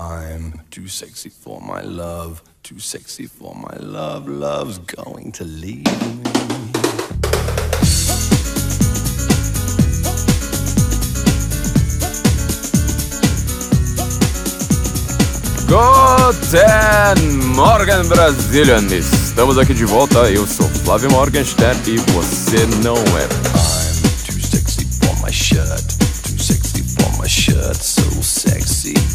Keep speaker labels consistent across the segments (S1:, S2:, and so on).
S1: I'm too sexy for my love, too sexy for my love, love's going to leave me.
S2: Guten Morgen, Brazilian! Estamos aqui de volta, eu sou Flávio Morgenstern e você não é.
S1: I'm too sexy for my shirt, too sexy for my shirt, so sexy.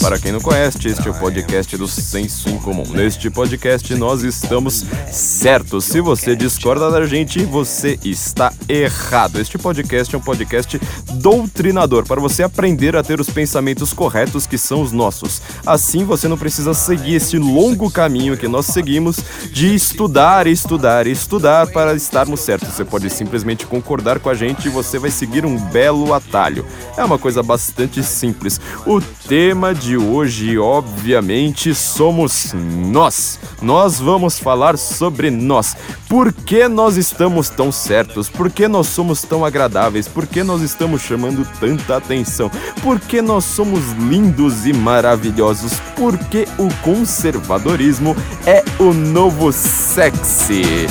S2: Para quem não conhece, este é o podcast do Senso em Comum. Neste podcast nós estamos certos. Se você discorda da gente, você está errado. Este podcast é um podcast doutrinador para você aprender a ter os pensamentos corretos que são os nossos. Assim você não precisa seguir esse longo caminho que nós seguimos de estudar, estudar, estudar para estarmos certos. Você pode simplesmente concordar com a gente e você vai seguir um belo atalho. É uma coisa bastante simples. O tema de hoje, obviamente, somos nós. Nós vamos falar sobre nós. Por que nós estamos tão certos? Por que nós somos tão agradáveis? Por que nós estamos chamando tanta atenção? Por que nós somos lindos e maravilhosos? Por que o conservadorismo é o novo sexy?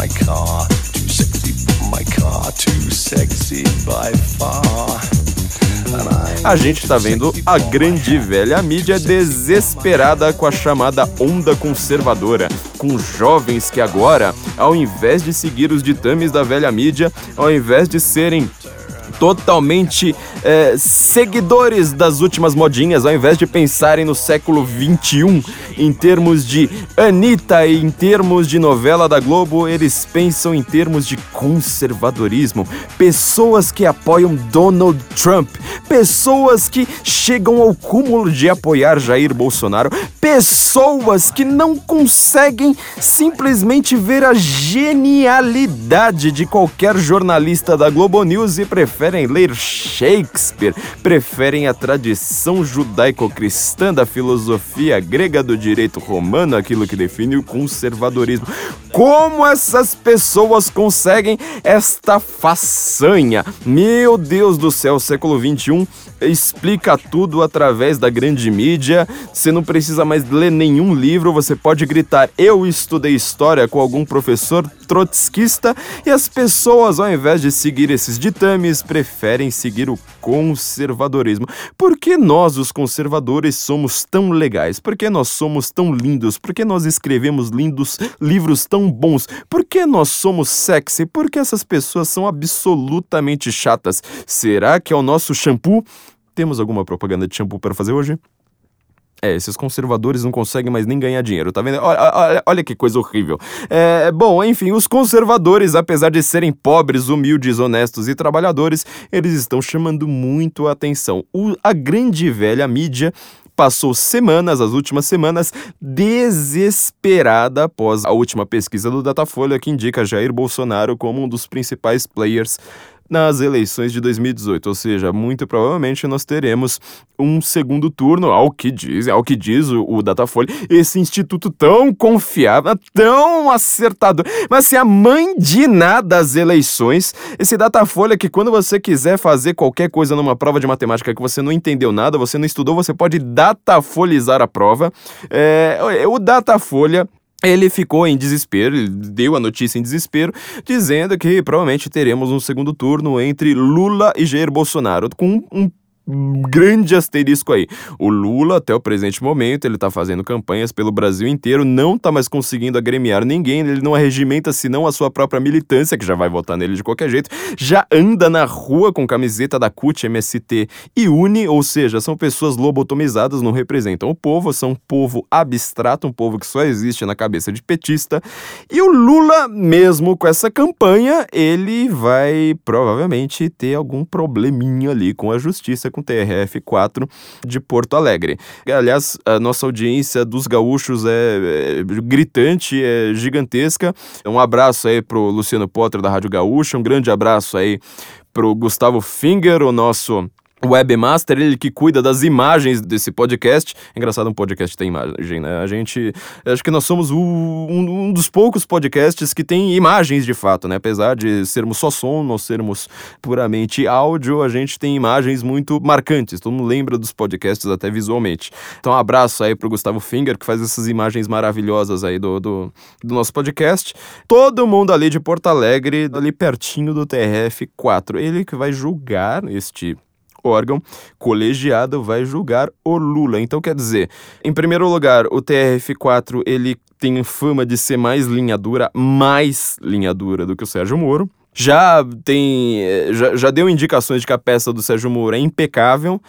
S1: My car, too sexy for my car, too sexy by far.
S2: A gente tá vendo a grande velha mídia desesperada com a chamada onda conservadora, com jovens que agora, ao invés de seguir os ditames da velha mídia, ao invés de serem totalmente é, seguidores das últimas modinhas, ao invés de pensarem no século 21 em termos de Anitta e em termos de novela da Globo, eles pensam em termos de conservadorismo. Pessoas que apoiam Donald Trump, pessoas que chegam ao cúmulo de apoiar Jair Bolsonaro, pessoas que não conseguem simplesmente ver a genialidade de qualquer jornalista da Globo News e preferem ler Shakespeare, preferem a tradição judaico-cristã da filosofia grega do direito romano, aquilo que define o conservadorismo. Como essas pessoas conseguem esta façanha? Meu Deus do céu, século 21 explica tudo através da grande mídia. Você não precisa mais ler nenhum livro, você pode gritar: "Eu estudei história" com algum professor trotskista e as pessoas, ao invés de seguir esses ditames, preferem seguir o conservadorismo. Por que nós, os conservadores, somos tão legais? Por que nós somos tão lindos? Por que nós escrevemos lindos livros tão bons? Por que nós somos sexy? Por que essas pessoas são absolutamente chatas? Será que é o nosso shampoo? Temos alguma propaganda de shampoo para fazer hoje? É, esses conservadores não conseguem mais nem ganhar dinheiro, tá vendo? Olha, olha, olha que coisa horrível. É, bom, enfim, os conservadores, apesar de serem pobres, humildes, honestos e trabalhadores, eles estão chamando muito a atenção. O, a grande velha mídia passou semanas, as últimas semanas, desesperada após a última pesquisa do Datafolha que indica Jair Bolsonaro como um dos principais players nas eleições de 2018, ou seja, muito provavelmente nós teremos um segundo turno, ao que diz, ao que diz o, o Datafolha, esse instituto tão confiável, tão acertador, mas assim, a mãe de nada das eleições, esse Datafolha que quando você quiser fazer qualquer coisa numa prova de matemática que você não entendeu nada, você não estudou, você pode datafolizar a prova. É, o Datafolha ele ficou em desespero, ele deu a notícia em desespero, dizendo que provavelmente teremos um segundo turno entre Lula e Jair Bolsonaro, com um grande asterisco aí. O Lula, até o presente momento, ele tá fazendo campanhas pelo Brasil inteiro, não tá mais conseguindo agremiar ninguém, ele não arregimenta senão a sua própria militância, que já vai votar nele de qualquer jeito, já anda na rua com camiseta da CUT, MST e UNE, ou seja, são pessoas lobotomizadas, não representam o povo, são um povo abstrato, um povo que só existe na cabeça de petista. E o Lula, mesmo com essa campanha, ele vai provavelmente ter algum probleminha ali com a justiça, com o TRF4 de Porto Alegre. Aliás, a nossa audiência dos gaúchos é, é gritante, é gigantesca. Um abraço aí pro Luciano Potter da Rádio Gaúcha, um grande abraço aí pro Gustavo Finger, o nosso webmaster, ele que cuida das imagens desse podcast. Engraçado, um podcast tem imagem, né? A gente. Acho que nós somos o, um, um, dos poucos podcasts que tem imagens de fato, né? Apesar de sermos só som, nós sermos puramente áudio, a gente tem imagens muito marcantes. Todo mundo lembra dos podcasts até visualmente. Então, um abraço aí pro Gustavo Finger, que faz essas imagens maravilhosas aí do, do, do nosso podcast. Todo mundo ali de Porto Alegre, ali pertinho do TRF4. Ele que vai julgar este órgão colegiado vai julgar o Lula. Então, quer dizer, em primeiro lugar, o TRF4 ele tem fama de ser mais linha dura, mais linha dura do que o Sérgio Moro já tem já, já deu indicações de que a peça do Sérgio Moro é impecável.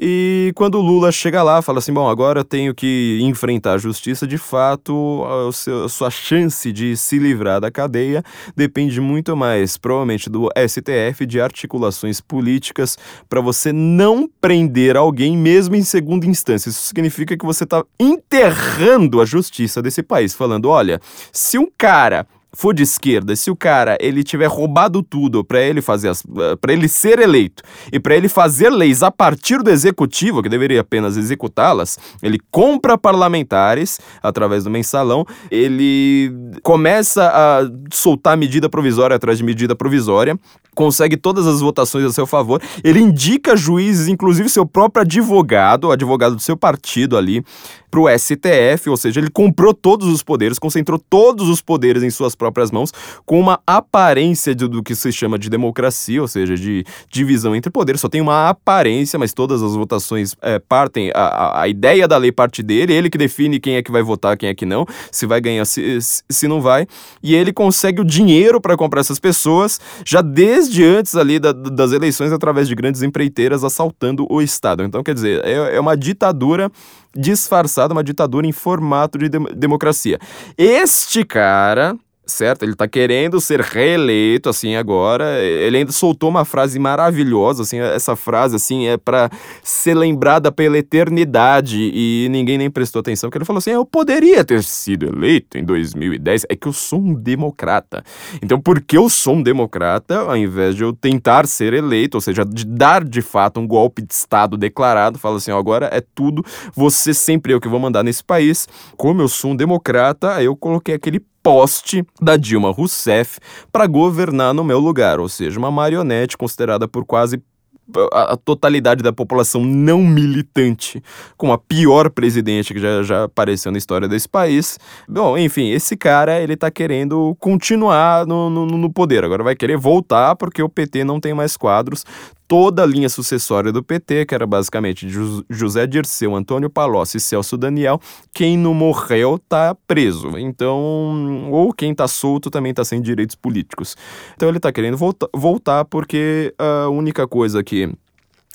S2: E quando o Lula chega lá fala assim bom agora tenho que enfrentar a justiça de fato a, a sua chance de se livrar da cadeia depende muito mais provavelmente do STF de articulações políticas para você não prender alguém mesmo em segunda instância. Isso significa que você está enterrando a justiça desse país falando olha se um cara for de esquerda, se o cara ele tiver roubado tudo para ele fazer eh, para ele ser eleito e para ele fazer leis a partir do executivo, que deveria apenas executá-las, ele compra parlamentares através do mensalão, ele começa a soltar medida provisória atrás de medida provisória, consegue todas as votações a seu favor, ele indica juízes, inclusive seu próprio advogado, o advogado do seu partido ali, para o STF, ou seja, ele comprou todos os poderes, concentrou todos os poderes em suas próprias mãos, com uma aparência de, do que se chama de democracia, ou seja, de divisão entre poderes. Só tem uma aparência, mas todas as votações é, partem, a, a ideia da lei parte dele, ele que define quem é que vai votar, quem é que não, se vai ganhar, se, se não vai, e ele consegue o dinheiro para comprar essas pessoas já desde antes ali da, das eleições através de grandes empreiteiras assaltando o Estado. Então, quer dizer, é, é uma ditadura disfarçada, uma ditadura em formato de democracia. Este cara certo? Ele tá querendo ser reeleito, assim, agora. Ele ainda soltou uma frase maravilhosa, assim, essa frase, assim, é para ser lembrada pela eternidade e ninguém nem prestou atenção, porque ele falou assim, eu poderia ter sido eleito em 2010, é que eu sou um democrata. Então, porque eu sou um democrata, ao invés de eu tentar ser eleito, ou seja, de dar de fato um golpe de Estado declarado, fala assim, ó, agora é tudo, você sempre eu que vou mandar nesse país, como eu sou um democrata, eu coloquei aquele poste da Dilma Rousseff para governar no meu lugar, ou seja, uma marionete considerada por quase a, totalidade da população não militante como a pior presidente que já, já apareceu na história desse país. Bom, enfim, esse cara ele tá querendo continuar no, no, no poder. Agora vai querer voltar porque o PT não tem mais quadros toda a linha sucessória do PT, que era basicamente José Dirceu, Antônio Palocci e Celso Daniel, quem não morreu tá preso. Então, ou quem tá solto também tá sem direitos políticos. Então ele tá querendo volta voltar porque a única coisa que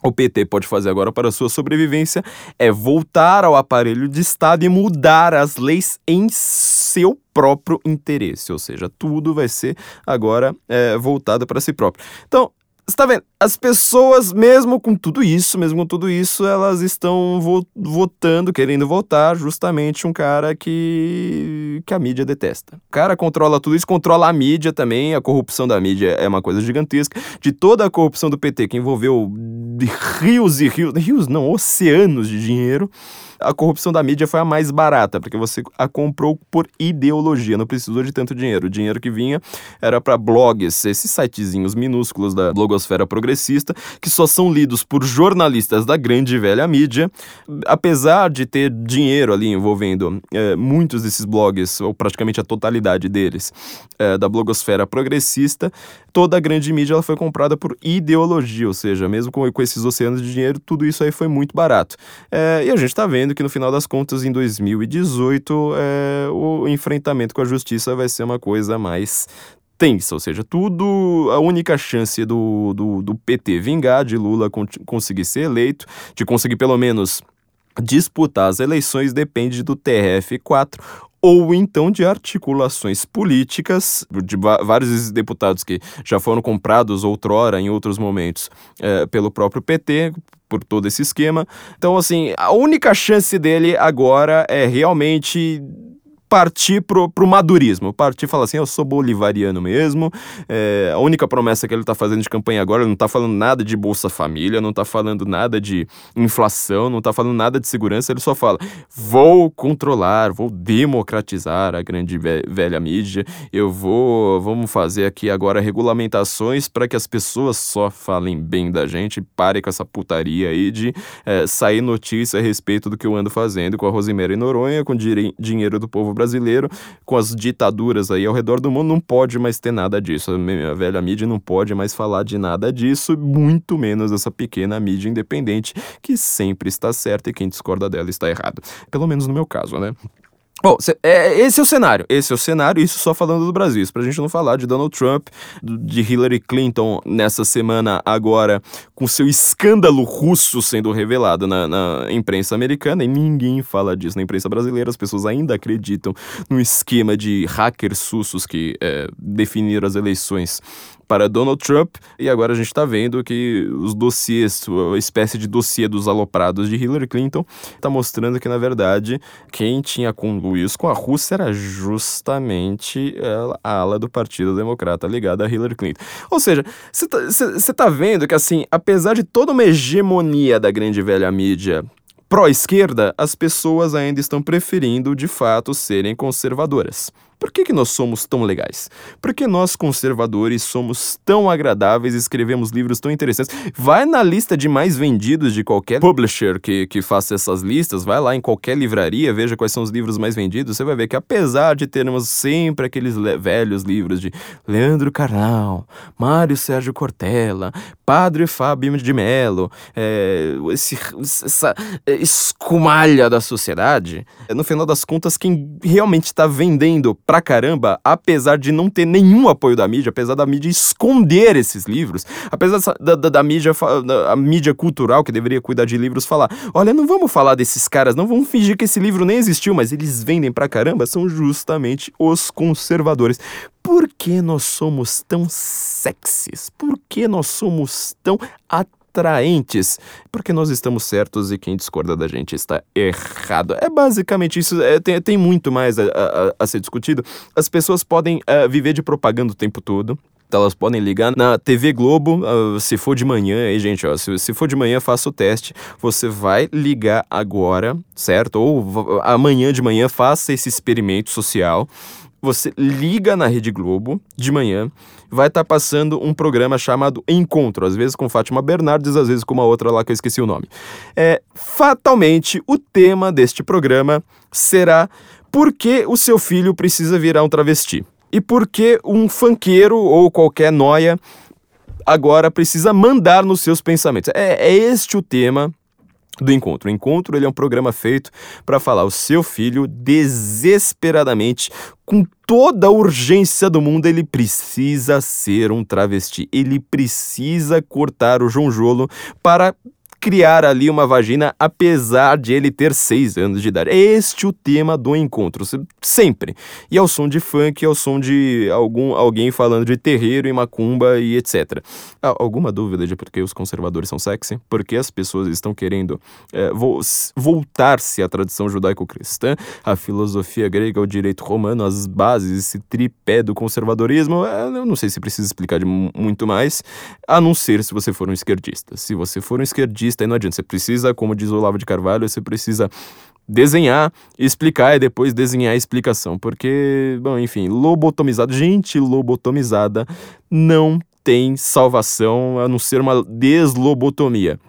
S2: o PT pode fazer agora para sua sobrevivência é voltar ao aparelho de Estado e mudar as leis em seu próprio interesse, ou seja, tudo vai ser agora é, voltado para si próprio. Então, você tá vendo? As pessoas, mesmo com tudo isso, mesmo com tudo isso, elas estão vo votando, querendo votar justamente um cara que, que a mídia detesta. O cara controla tudo isso, controla a mídia também, a corrupção da mídia é uma coisa gigantesca. De toda a corrupção do PT, que envolveu rios e rios, rios não, oceanos de dinheiro, a corrupção da mídia foi a mais barata, porque você a comprou por ideologia, não precisou de tanto dinheiro. O dinheiro que vinha era para blogs, esses sitezinhos minúsculos da blogosfera progressista, que só são lidos por jornalistas da grande e velha mídia. Apesar de ter dinheiro ali envolvendo é, muitos desses blogs, ou praticamente a totalidade deles, é, da blogosfera progressista, toda a grande mídia ela foi comprada por ideologia, ou seja, mesmo com, com esses oceanos de dinheiro, tudo isso aí foi muito barato. É, e a gente está vendo que no final das contas, em 2018, é, o enfrentamento com a justiça vai ser uma coisa mais tensa, ou seja, tudo, a única chance do, do, do PT vingar, de Lula con conseguir ser eleito, de conseguir pelo menos disputar as eleições depende do TRF4 ou então de articulações políticas de vários deputados que já foram comprados outrora, em outros momentos, é, pelo próprio PT, por todo esse esquema. Então, assim, a única chance dele agora é realmente partir pro, pro madurismo. Partir falar assim: eu sou bolivariano mesmo. É, a única promessa que ele tá fazendo de campanha agora, ele não tá falando nada de Bolsa Família, não tá falando nada de inflação, não tá falando nada de segurança, ele só fala: vou controlar, vou democratizar a grande velha mídia, eu vou, vamos fazer aqui agora regulamentações para que as pessoas só falem bem da gente, pare com essa putaria aí de é, sair notícia a respeito do que eu ando fazendo com a Rosemary Noronha, com dinheiro do povo brasileiro, com as ditaduras aí ao redor do mundo, não pode mais ter nada disso. A velha mídia não pode mais falar de nada disso, muito menos essa pequena mídia independente que sempre está certa e quem discorda dela está errado. Pelo menos no meu caso, né? Bom, é, esse é o cenário. Esse é o cenário, isso só falando do Brasil. Isso pra gente não falar de Donald Trump, de Hillary Clinton nessa semana agora, com seu escândalo russo sendo revelado na, na imprensa americana, e ninguém fala disso na imprensa brasileira. As pessoas ainda acreditam no esquema de hackers russos que é, definiram as eleições para Donald Trump, e agora a gente está vendo que os dossiês, a espécie de dossiê dos aloprados de Hillary Clinton, está mostrando que, na verdade, quem tinha conluído com a Rússia era justamente a ala do Partido Democrata ligada a Hillary Clinton. Ou seja, você está tá vendo que, assim, apesar de toda uma hegemonia da grande velha mídia pró-esquerda, as pessoas ainda estão preferindo, de fato, serem conservadoras. Por que, que nós somos tão legais? Por que nós, conservadores, somos tão agradáveis e escrevemos livros tão interessantes? Vai na lista de mais vendidos de qualquer publisher que, que faça essas listas, vai lá em qualquer livraria, veja quais são os livros mais vendidos, você vai ver que apesar de termos sempre aqueles velhos livros de Leandro Carnal, Mário Sérgio Cortella, Padre Fábio de Mello, é, esse, essa escumalha da sociedade, no final das contas, quem realmente está vendendo pra caramba, apesar de não ter nenhum apoio da mídia, apesar da mídia esconder esses livros, apesar da, da, da mídia, da, mídia cultural que deveria cuidar de livros falar, olha, não vamos falar desses caras, não vamos fingir que esse livro nem existiu, mas eles vendem pra caramba, são justamente os conservadores. Por que nós somos tão sexys? Por que nós somos tão atraentes? Atraentes, porque nós estamos certos e quem discorda da gente está errado. É basicamente isso, é, tem, tem muito mais a, a, a, ser discutido. As pessoas podem uh, viver de propaganda o tempo todo, elas podem ligar na TV Globo, uh, se for de manhã, aí, gente, ó, se, se for de manhã, faça o teste. Você vai ligar agora, certo? Ou amanhã de manhã, faça esse experimento social. Você liga na Rede Globo de manhã, vai estar tá passando um programa chamado Encontro, às vezes com Fátima Bernardes, às vezes com uma outra lá que eu esqueci o nome. É, fatalmente, o tema deste programa será por que o seu filho precisa virar um travesti? E por que um fanqueiro ou qualquer noia agora precisa mandar nos seus pensamentos? É, é este o tema do encontro. O encontro ele é um programa feito para falar o seu filho desesperadamente com toda a urgência do mundo ele precisa ser um travesti. Ele precisa cortar o jonjolo para criar ali uma vagina apesar de ele ter seis anos de idade. É este o tema do encontro, sempre. E é o som de funk, é o som de algum, alguém falando de terreiro e macumba e etc. alguma dúvida de por que os conservadores são sexy? Porque as pessoas estão querendo é, vo voltar-se à tradição judaico-cristã, à filosofia grega, ao direito romano, as bases, esse tripé do conservadorismo. É, eu não sei se precisa explicar de muito mais, a não ser se você for um esquerdista. Se você for um esquerdista, artista, aí não adianta. Você precisa, como diz o Olavo de Carvalho, você precisa desenhar, explicar e depois desenhar a explicação. Porque, bom, enfim, lobotomizado, gente lobotomizada não tem salvação a não ser uma deslobotomia.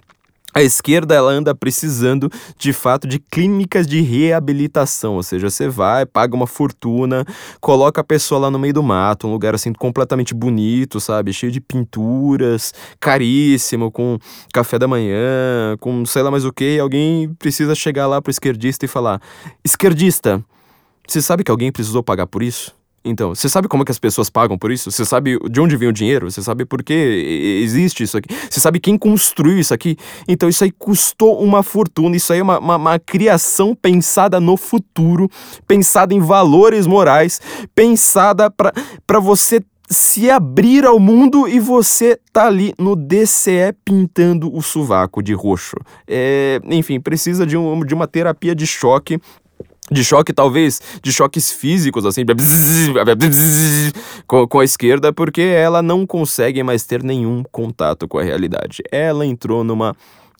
S2: A esquerda ela anda precisando de fato de clínicas de reabilitação, ou seja, você vai, paga uma fortuna, coloca a pessoa lá no meio do mato, um lugar assim completamente bonito, sabe, cheio de pinturas, caríssimo, com café da manhã, com sei lá mais o que, alguém precisa chegar lá pro esquerdista e falar: "Esquerdista, você sabe que alguém precisou pagar por isso?" Então, você sabe como é que as pessoas pagam por isso? Você sabe de onde vem o dinheiro? Você sabe por que existe isso aqui? Você sabe quem construiu isso aqui? Então, isso aí custou uma fortuna. Isso aí é uma, uma, uma criação pensada no futuro, pensada em valores morais, pensada para você se abrir ao mundo e você tá ali no DCE pintando o sovaco de roxo. É, enfim, precisa de, um, de uma terapia de choque de choque, talvez, de choques físicos, assim, com, com a esquerda, porque ela não consegue mais ter nenhum contato com a realidade. Ela entrou numa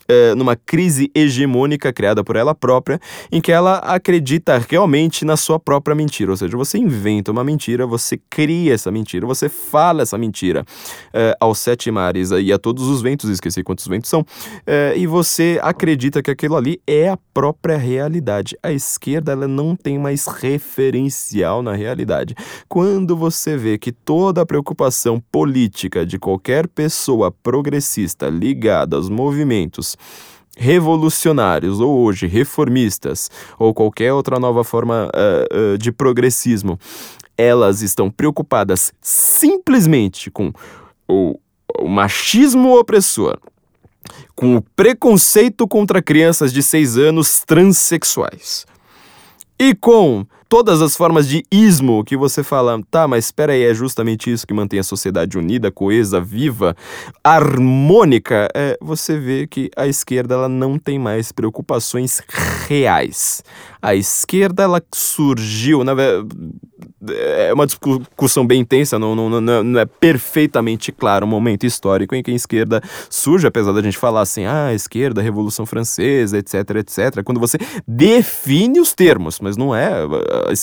S2: é, numa crise hegemônica criada por ela própria, em que ela acredita realmente na sua própria mentira. Ou seja, você inventa uma mentira, você cria essa mentira, você fala essa mentira é, aos sete mares e a todos os ventos, esqueci quantos ventos são, é, e você acredita que aquilo ali é a própria realidade. A esquerda ela não tem mais referencial na realidade. Quando você vê que toda a preocupação política de qualquer pessoa progressista ligada aos movimentos revolucionários ou hoje reformistas ou qualquer outra nova forma uh, uh, de progressismo, elas estão preocupadas simplesmente com o, o machismo opressor, com o preconceito contra crianças de 6 anos transexuais e com todas as formas de ismo que você fala, tá, mas espera aí, é justamente isso que mantém a sociedade unida, coesa, viva, harmônica, é, você vê que a esquerda ela não tem mais preocupações reais. A esquerda ela surgiu, na é uma discussão bem intensa, não, não, não, não, é perfeitamente claro o momento histórico em que a esquerda surge, apesar da gente falar assim, ah, esquerda, Revolução Francesa, etc, etc, quando você define os termos, mas não é,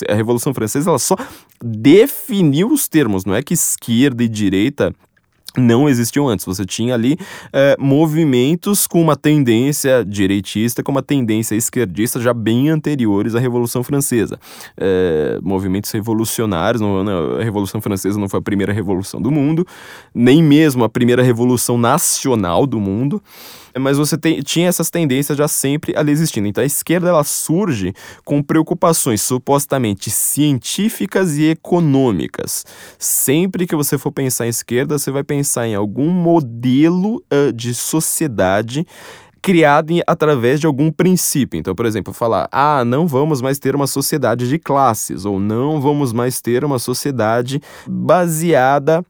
S2: a Revolução Francesa ela só definiu os termos, não é que esquerda e direita não existiam antes. Você tinha ali é, movimentos com uma tendência direitista, com uma tendência esquerdista já bem anteriores à Revolução Francesa. É, movimentos revolucionários, não, não, a Revolução Francesa não foi a primeira revolução do mundo, nem mesmo a primeira revolução nacional do mundo mas você tem, tinha essas tendências já sempre ali existindo. Então a esquerda ela surge com preocupações supostamente científicas e econômicas. Sempre que você for pensar em esquerda, você vai pensar em algum modelo uh, de sociedade criado em, através de algum princípio. Então, por exemplo, falar: ah, não vamos mais ter uma sociedade de classes, ou não vamos mais ter uma sociedade baseada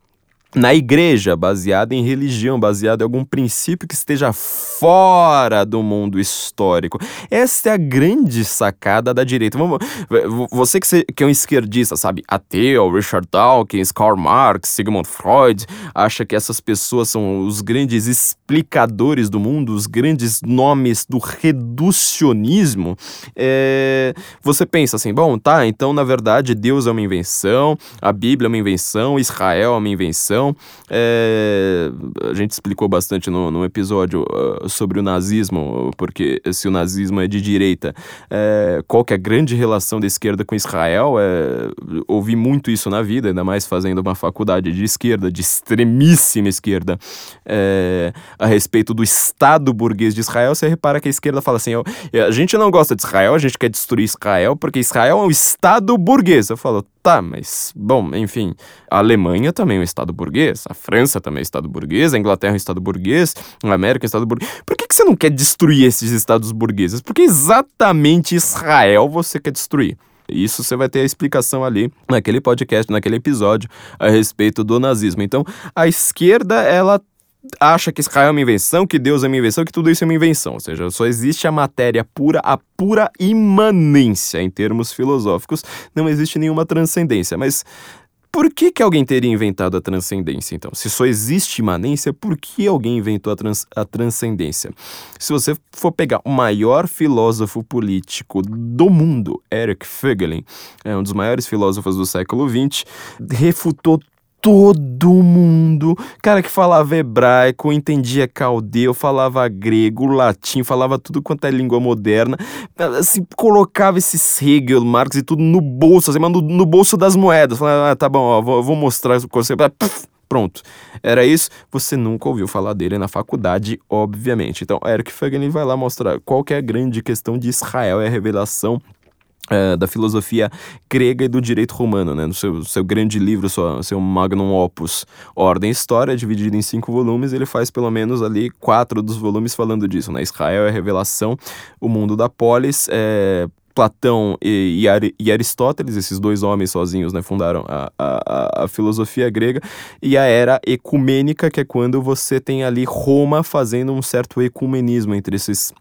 S2: na igreja, baseada em religião, baseada em algum princípio que esteja fora do mundo histórico. Essa é a grande sacada da direita. Você que é um esquerdista, sabe, ateu, Richard Dawkins, Karl Marx, Sigmund Freud, acha que essas pessoas são os grandes explicadores do mundo, os grandes nomes do reducionismo. É... Você pensa assim, bom, tá, então na verdade Deus é uma invenção, a Bíblia é uma invenção, Israel é uma invenção então, é, a gente explicou bastante no, no episódio uh, sobre o nazismo, porque se o nazismo é de direita, é, qual que é a grande relação da esquerda com Israel? É, ouvi muito isso na vida, ainda mais fazendo uma faculdade de esquerda, de extremíssima esquerda, é, a respeito do Estado burguês de Israel. Você repara que a esquerda fala assim: a gente não gosta de Israel, a gente quer destruir Israel, porque Israel é um Estado burguês. Eu falo, Tá, mas, bom, enfim, a Alemanha também é um Estado burguês, a França também é um Estado burguês, a Inglaterra é um Estado burguês, a América é um Estado burguês. Por que, que você não quer destruir esses Estados burgueses? Porque exatamente Israel você quer destruir. Isso você vai ter a explicação ali naquele podcast, naquele episódio a respeito do nazismo. Então, a esquerda, ela acha que Israel é uma invenção, que Deus é uma invenção, que tudo isso é uma invenção. Ou seja, só existe a matéria pura, a pura imanência em termos filosóficos. Não existe nenhuma transcendência. Mas por que, que alguém teria inventado a transcendência, então? Se só existe imanência, por que alguém inventou a, trans, a transcendência? Se você for pegar o maior filósofo político do mundo, Eric Fögelin, é um dos maiores filósofos do século XX, refutou todo mundo. Cara que falava hebraico, entendia caldeu, falava grego, latim, falava tudo quanto é língua moderna. Assim, colocava esses Hegel, Marx e tudo no bolso, assim, no, no bolso das moedas. Falava, ah, tá bom, ó, vou, vou mostrar o conceito. Pronto. Era isso. Você nunca ouviu falar dele na faculdade, obviamente. Então, Eric Fagan vai lá mostrar qual é a grande questão de Israel, é a revelação é, da filosofia grega e do direito romano, né? No seu, seu grande livro, seu, seu magnum opus, Ordem e História, dividido em cinco volumes, ele faz pelo menos ali quatro dos volumes falando disso, né? Israel é revelação, o mundo da polis, é, Platão e, e, Aristóteles, esses dois homens sozinhos, né, fundaram a, a, a, filosofia grega, e a era ecumênica, que é quando você tem ali Roma fazendo um certo ecumenismo entre esses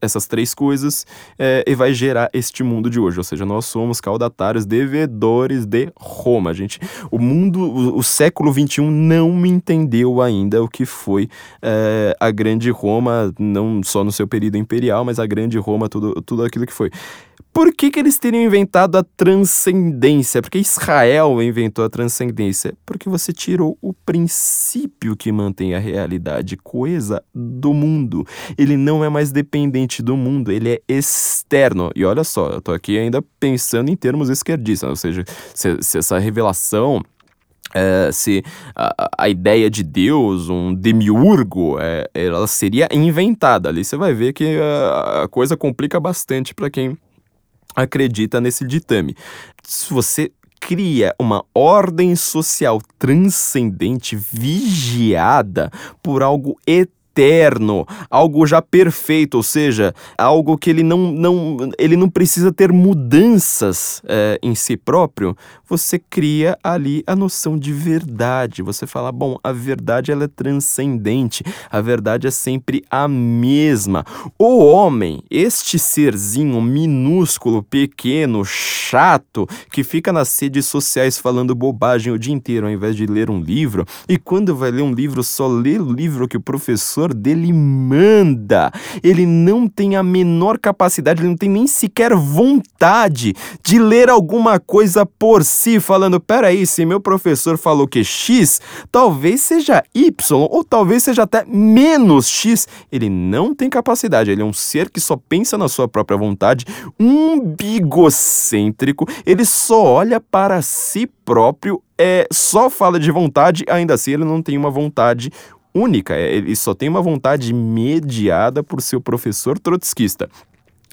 S2: essas três coisas é, e vai gerar este mundo de hoje. Ou seja, nós somos caudatários, devedores de Roma. Gente, o mundo, o, o século XXI não entendeu ainda o que foi é, a grande Roma, não só no seu período imperial, mas a grande Roma, tudo, tudo aquilo que foi. Por que, que eles teriam inventado a transcendência? Porque Israel inventou a transcendência? Porque você tirou o princípio que mantém a realidade coesa do mundo. Ele não é mais dependente do mundo, ele é externo. E olha só, eu tô aqui ainda pensando em termos esquerdistas, ou seja, se, se essa revelação é, se a, a, ideia de Deus, um demiurgo, é, ela seria inventada. Ali você vai ver que a, a coisa complica bastante para quem acredita nesse ditame. Se você cria uma ordem social transcendente vigiada por algo eterno eterno, algo já perfeito, ou seja, algo que ele não, não, ele não precisa ter mudanças é, em si próprio, você cria ali a noção de verdade. Você fala, bom, a verdade ela é transcendente, a verdade é sempre a mesma. O homem, este serzinho minúsculo, pequeno, chato, que fica nas redes sociais falando bobagem o dia inteiro ao invés de ler um livro, e quando vai ler um livro, só lê o livro que o professor professor dele manda. Ele não tem a menor capacidade, ele não tem nem sequer vontade de ler alguma coisa por si, falando: peraí, se meu professor falou que X, talvez seja Y, ou talvez seja até menos X. Ele não tem capacidade, ele é um ser que só pensa na sua própria vontade, um bigocêntrico, ele só olha para si próprio é, só fala de vontade, ainda assim ele não tem uma vontade única, é, ele só tem uma vontade mediada por seu professor trotskista.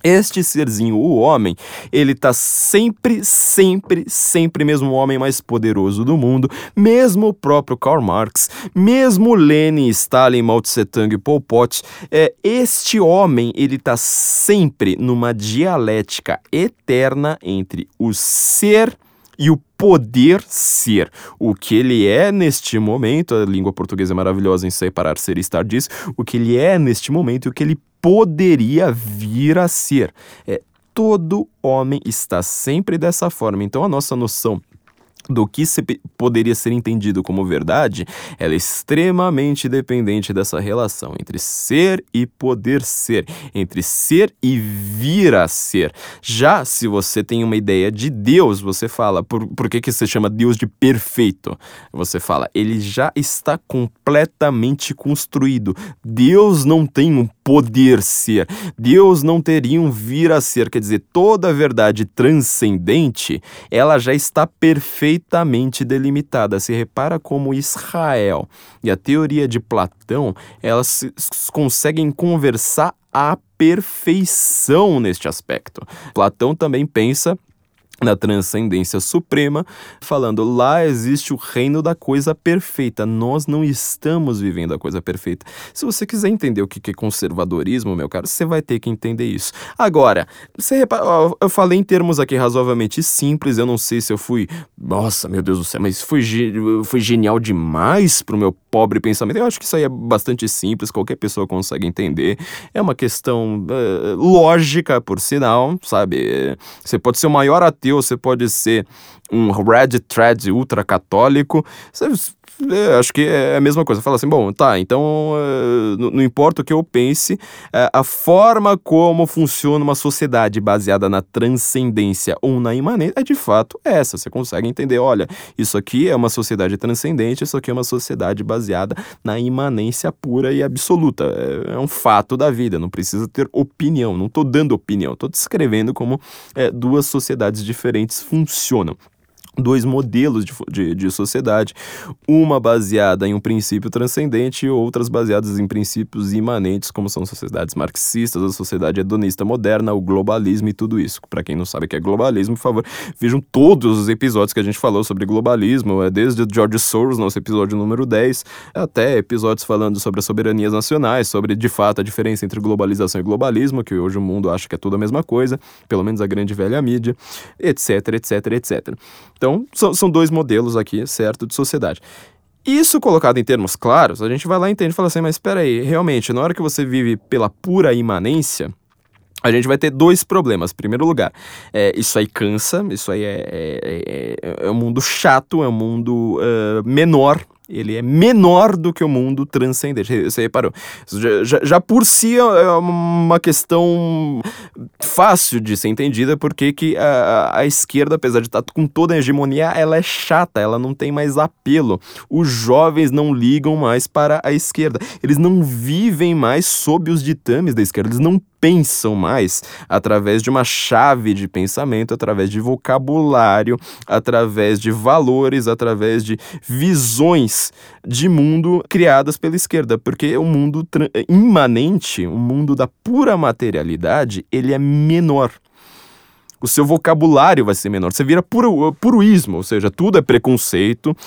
S2: Este serzinho, o homem, ele tá sempre, sempre, sempre mesmo o homem mais poderoso do mundo, mesmo o próprio Karl Marx, mesmo Lenin, Stalin, Mao Tse Tung, Pol Pot, é, este homem, ele tá sempre numa dialética eterna entre o ser e o poder ser. O que ele é neste momento, a língua portuguesa é maravilhosa em separar ser e estar disso, o que ele é neste momento e o que ele poderia vir a ser. É, todo homem está sempre dessa forma. Então a nossa noção do que se poderia ser entendido como verdade, ela é extremamente dependente dessa relação entre ser e poder ser, entre ser e vir a ser. Já se você tem uma ideia de Deus, você fala, por, por que, que você chama Deus de perfeito? Você fala, ele já está completamente construído. Deus não tem um poder ser. Deus não teria um vir a ser, quer dizer, toda a verdade transcendente, ela já está perfeitamente delimitada. Se repara como Israel e a teoria de Platão, elas conseguem conversar à perfeição neste aspecto. Platão também pensa na transcendência suprema, falando lá existe o reino da coisa perfeita. Nós não estamos vivendo a coisa perfeita. Se você quiser entender o que é conservadorismo, meu caro, você vai ter que entender isso. Agora, você repara, eu falei em termos aqui razoavelmente simples, eu não sei se eu fui, nossa, meu Deus do céu, mas fui, fui genial demais pro meu pobre pensamento. Eu acho que isso aí é bastante simples, qualquer pessoa consegue entender. É uma questão uh, lógica, por sinal, sabe? Você pode ser o maior ateu você pode ser um red thread ultra católico. Você é, acho que é a mesma coisa. Fala assim, bom, tá, então uh, não, importa o que eu pense, uh, a forma como funciona uma sociedade baseada na transcendência ou na imanência é de fato essa. Você consegue entender, olha, isso aqui é uma sociedade transcendente, isso aqui é uma sociedade baseada na imanência pura e absoluta. É, é um fato da vida, não precisa ter opinião, não estou dando opinião, estou descrevendo como é, duas sociedades diferentes funcionam dois modelos de, de, de, sociedade, uma baseada em um princípio transcendente e outras baseadas em princípios imanentes, como são sociedades marxistas, a sociedade hedonista moderna, o globalismo e tudo isso. Para quem não sabe o que é globalismo, por favor, vejam todos os episódios que a gente falou sobre globalismo, é desde George Soros, nosso episódio número 10, até episódios falando sobre as soberanias nacionais, sobre de fato a diferença entre globalização e globalismo, que hoje o mundo acha que é tudo a mesma coisa, pelo menos a grande velha mídia, etc, etc, etc. Então, são, são dois modelos aqui, certo, de sociedade. Isso colocado em termos claros, a gente vai lá e entende e fala assim, mas espera aí, realmente, na hora que você vive pela pura imanência, a gente vai ter dois problemas. Em primeiro lugar, é, isso aí cansa, isso aí é, é, é, é um mundo chato, é um mundo uh, menor ele é menor do que o mundo transcendente. Você reparou? Já, já, já, por si é uma questão fácil de ser entendida, porque que a, a esquerda, apesar de estar com toda a hegemonia, ela é chata, ela não tem mais apelo. Os jovens não ligam mais para a esquerda. Eles não vivem mais sob os ditames da esquerda, eles não pensam mais através de uma chave de pensamento, através de vocabulário, através de valores, através de visões de mundo criadas pela esquerda, porque o mundo imanente, o mundo da pura materialidade, ele é menor o seu vocabulário vai ser menor. Você vira puro, ou seja, tudo é preconceito,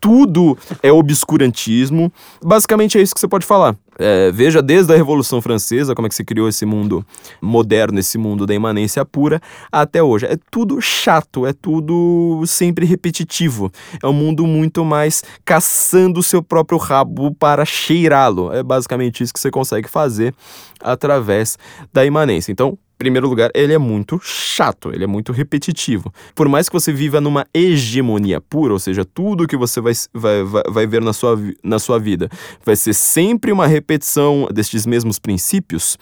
S2: tudo é obscurantismo. Basicamente é isso que você pode falar. É, veja desde a Revolução Francesa como é que se criou esse mundo moderno, esse mundo da imanência pura, até hoje. É tudo chato, é tudo sempre repetitivo. É um mundo muito mais caçando o seu próprio rabo para cheirá-lo. É basicamente isso que você consegue fazer através da imanência. Então, primeiro lugar, ele é muito chato, ele é muito repetitivo. Por mais que você viva numa hegemonia pura, ou seja, tudo que você vai, vai, vai, vai ver na sua, na sua vida vai ser sempre uma repetição destes mesmos princípios,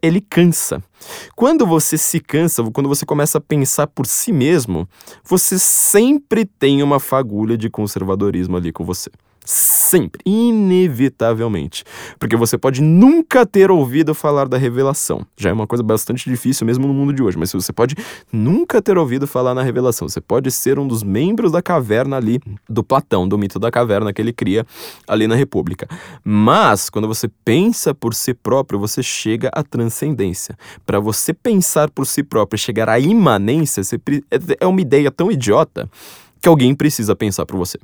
S2: ele cansa. Quando você se cansa, quando você começa a pensar por si mesmo, você sempre tem uma fagulha de conservadorismo ali com você. Sempre, inevitavelmente. Porque você pode nunca ter ouvido falar da revelação. Já é uma coisa bastante difícil mesmo no mundo de hoje, mas você pode nunca ter ouvido falar na revelação. Você pode ser um dos membros da caverna ali do Platão, do mito da caverna que ele cria ali na República. Mas quando você pensa por si próprio, você chega à transcendência. Para você pensar por si próprio e chegar à imanência, é, é uma ideia tão idiota que alguém precisa pensar por você.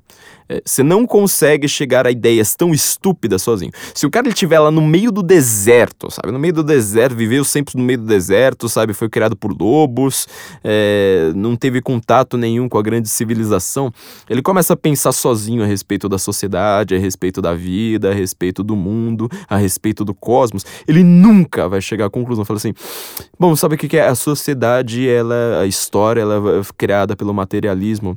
S2: É, você não consegue chegar a ideias tão estúpidas sozinho. Se o cara estiver lá no meio do deserto, sabe? No meio do deserto, viveu sempre no meio do deserto, sabe? Foi criado por lobos, é, não teve contato nenhum com a grande civilização. Ele começa a pensar sozinho a respeito da sociedade, a respeito da vida, a respeito do mundo, a respeito do cosmos. Ele nunca vai chegar à conclusão, fala assim: bom, sabe o que é? A sociedade, ela, a história, ela é criada pelo materialismo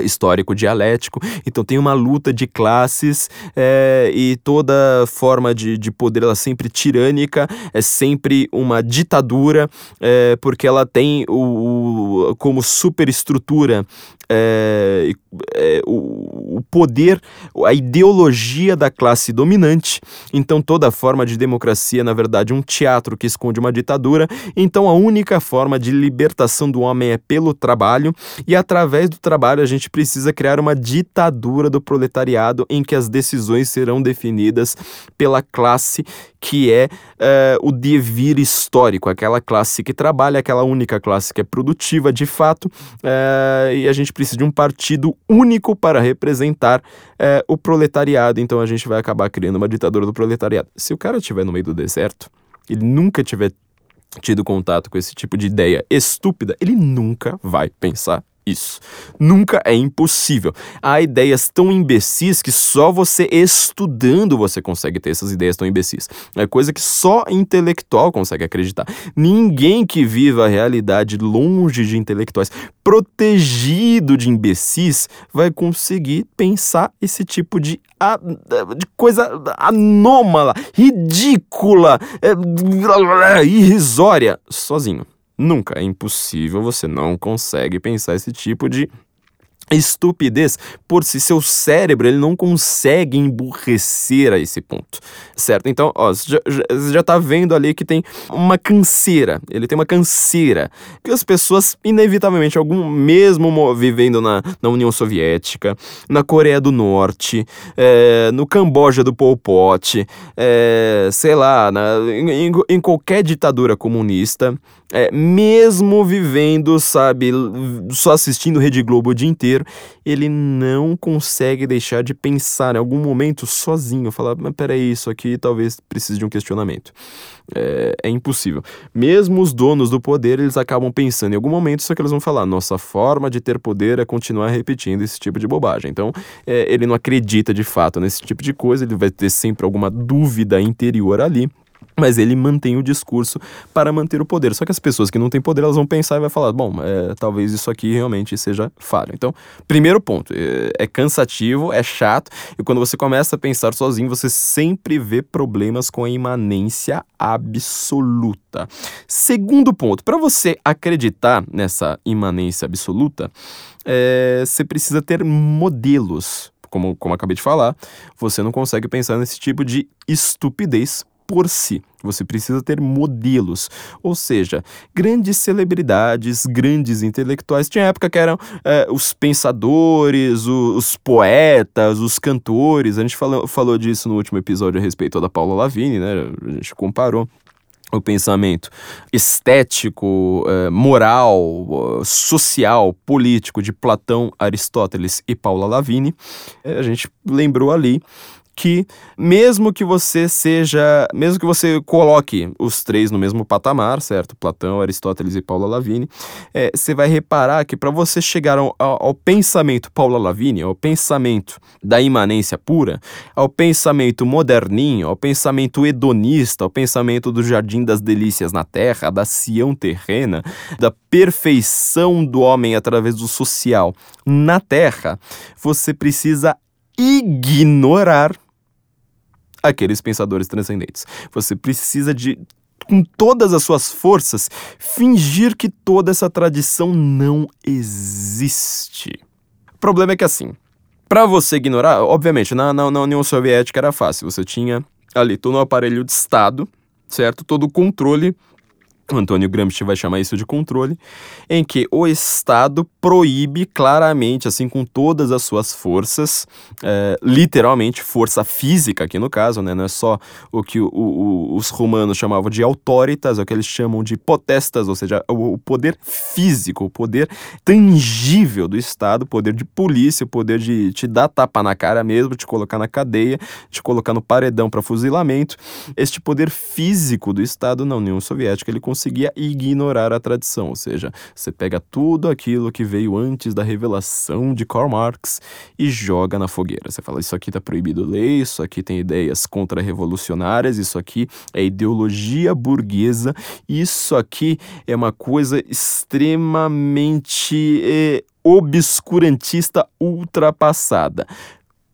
S2: histórico dialético, então tem uma luta de classes é, e toda forma de, de poder ela é sempre tirânica, é sempre uma ditadura, é, porque ela tem o, o como superestrutura é, é, o, o, poder, a ideologia da classe dominante. Então, toda forma de democracia, na verdade, um teatro que esconde uma ditadura. Então, a única forma de libertação do homem é pelo trabalho, e através do trabalho a gente precisa criar uma ditadura do proletariado em que as decisões serão definidas pela classe que é uh, o devir histórico, aquela classe que trabalha, aquela única classe que é produtiva de fato, uh, e a gente precisa de um partido único para representar uh, o proletariado, então a gente vai acabar criando uma ditadura do proletariado. Se o cara estiver no meio do deserto, ele nunca tiver tido contato com esse tipo de ideia estúpida, ele nunca vai pensar isso. Nunca é impossível. Há ideias tão imbecis que só você estudando você consegue ter essas ideias tão imbecis. É coisa que só intelectual consegue acreditar. Ninguém que viva a realidade longe de intelectuais, protegido de imbecis, vai conseguir pensar esse tipo de, de coisa anômala, ridícula, é, irrisória sozinho. Nunca. É impossível, você não consegue pensar esse tipo de estupidez por si seu cérebro ele não consegue emburrecer a esse ponto certo então ó você já, já, já tá vendo ali que tem uma canseira ele tem uma canseira que as pessoas inevitavelmente algum mesmo vivendo na, na União Soviética na Coreia do Norte é, no Camboja do Pol Pot é, sei lá na, em, em qualquer ditadura comunista é, mesmo vivendo sabe só assistindo Rede Globo o dia inteiro ele não consegue deixar de pensar em algum momento sozinho, falar, mas peraí, isso aqui talvez precise de um questionamento. É, é, impossível. Mesmo os donos do poder, eles acabam pensando em algum momento, só que eles vão falar: nossa forma de ter poder é continuar repetindo esse tipo de bobagem. Então, é, ele não acredita de fato nesse tipo de coisa, ele vai ter sempre alguma dúvida interior ali mas ele mantém o discurso para manter o poder. Só que as pessoas que não têm poder, elas vão pensar e vai falar, bom, é, talvez isso aqui realmente seja falho. Então, primeiro ponto, é, é, cansativo, é chato, e quando você começa a pensar sozinho, você sempre vê problemas com a imanência absoluta. Segundo ponto, para você acreditar nessa imanência absoluta, é, você precisa ter modelos. Como, como acabei de falar, você não consegue pensar nesse tipo de estupidez por si. Você precisa ter modelos, ou seja, grandes celebridades, grandes intelectuais. Tinha época que eram é, os pensadores, os, os, poetas, os cantores. A gente falou, falou disso no último episódio a respeito da Paula Lavigne, né? A gente comparou o pensamento estético, eh, moral, social, político de Platão, Aristóteles e Paula Lavigne. A gente lembrou ali que mesmo que você seja, mesmo que você coloque os três no mesmo patamar, certo? Platão, Aristóteles e Paula Lavigne, é, você vai reparar que para você chegar ao, ao, pensamento Paula Lavigne, ao pensamento da imanência pura, ao pensamento moderninho, ao pensamento hedonista, ao pensamento do jardim das delícias na terra, da Sião terrena, da perfeição do homem através do social na terra, você precisa ignorar aqueles pensadores transcendentes. Você precisa de com todas as suas forças, fingir que toda essa tradição não existe. O problema é que assim, para você ignorar, obviamente, na, na, na, União Soviética era fácil, você tinha ali todo o aparelho de Estado, certo? Todo o controle Antônio Gramsci vai chamar isso de controle, em que o Estado proíbe claramente, assim, com todas as suas forças, é, literalmente força física aqui no caso, né? Não é só o que o, o, os romanos chamavam de autoritas, é o que eles chamam de potestas, ou seja, o, o poder físico, o poder tangível do Estado, o poder de polícia, o poder de te dar tapa na cara mesmo, te colocar na cadeia, te colocar no paredão para fuzilamento. Este poder físico do Estado na União Soviética, ele conseguia ignorar a tradição, ou seja, você pega tudo aquilo que veio antes da revelação de Karl Marx e joga na fogueira. Você fala, isso aqui está proibido ler, isso aqui tem ideias contra-revolucionárias, isso aqui é ideologia burguesa, isso aqui é uma coisa extremamente eh, obscurantista ultrapassada.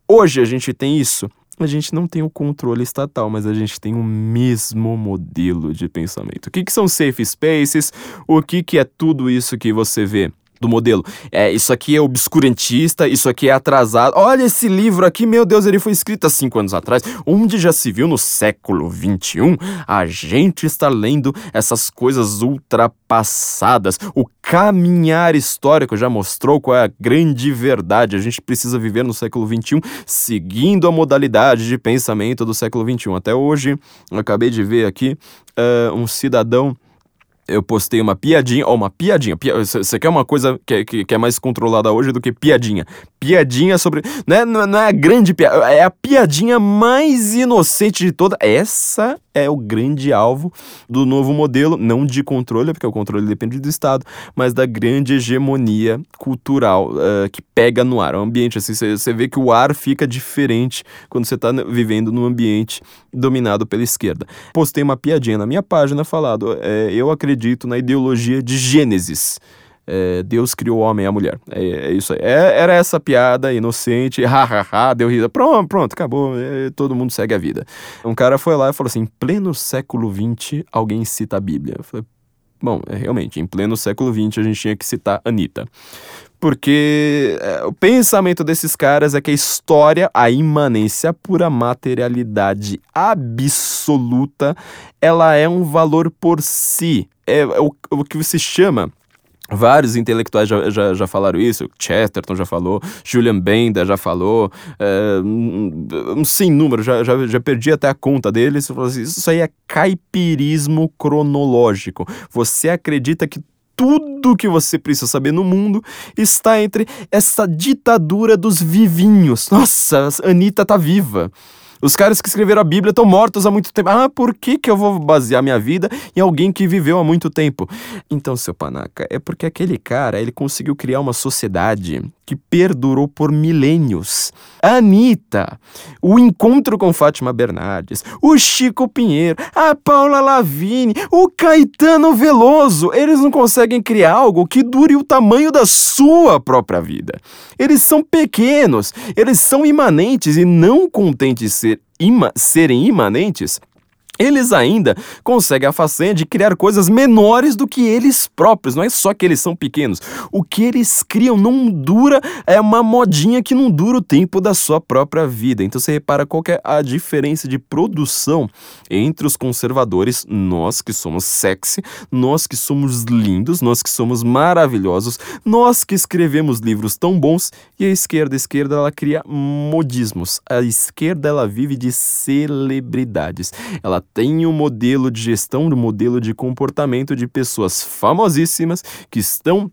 S2: Hoje a gente tem isso a gente não tem o controle estatal, mas a gente tem o mesmo modelo de pensamento. O que, que são safe spaces? O que, que é tudo isso que você vê? Do modelo. É, isso aqui é obscurantista, isso aqui é atrasado. Olha esse livro aqui, meu Deus, ele foi escrito há cinco anos atrás. Onde já se viu no século XXI a gente está lendo essas coisas ultrapassadas. O caminhar histórico já mostrou qual é a grande verdade. A gente precisa viver no século XXI seguindo a modalidade de pensamento do século XXI. Até hoje, eu acabei de ver aqui uh, um cidadão eu postei uma piadinha, ó, uma piadinha. Você quer uma coisa que, que, que, é mais controlada hoje do que piadinha? Piadinha sobre. Não é, não é a grande piada, é a piadinha mais inocente de toda. Essa é o grande alvo do novo modelo, não de controle, porque o controle depende do Estado, mas da grande hegemonia cultural uh, que pega no ar. O ambiente, assim, você vê que o ar fica diferente quando você está vivendo num ambiente dominado pela esquerda. Postei uma piadinha na minha página falado, é, eu acredito na ideologia de Gênesis é, Deus criou o homem e a mulher. É, é isso aí. É, era essa piada inocente, hahaha, deu risa. Pronto, pronto, acabou. É, todo mundo segue a vida. Um cara foi lá e falou assim: em pleno século XX, alguém cita a Bíblia. Eu falei, bom, é, realmente, em pleno século XX a gente tinha que citar Anitta. Porque é, o pensamento desses caras é que a história, a imanência, a pura materialidade absoluta, ela é um valor por si. É o, o que se chama Vários intelectuais já, já, já, falaram isso, Chesterton já falou, Julian Benda já falou, é, um, sem número, já, já, já perdi até a conta deles. Assim, isso aí é caipirismo cronológico. Você acredita que tudo que você precisa saber no mundo está entre essa ditadura dos vivinhos. Nossa, Anitta tá viva. Os caras que escreveram a Bíblia estão mortos há muito tempo. Ah, por que, que eu vou basear minha vida em alguém que viveu há muito tempo? Então, seu panaca, é porque aquele cara, ele conseguiu criar uma sociedade que perdurou por milênios. A Anitta, o encontro com Fátima Bernardes, o Chico Pinheiro, a Paula Lavigne, o Caetano Veloso, eles não conseguem criar algo que dure o tamanho da sua própria vida. Eles são pequenos, eles são imanentes e não contentes de ser ima serem imanentes, eles ainda conseguem a façanha de criar coisas menores do que eles próprios. Não é só que eles são pequenos. O que eles criam não dura, é uma modinha que não dura o tempo da sua própria vida. Então você repara qual é a diferença de produção entre os conservadores, nós que somos sexy, nós que somos lindos, nós que somos maravilhosos, nós que escrevemos livros tão bons, e a esquerda, a esquerda ela cria modismos. A esquerda ela vive de celebridades. Tem um modelo de gestão, um modelo de comportamento de pessoas famosíssimas que estão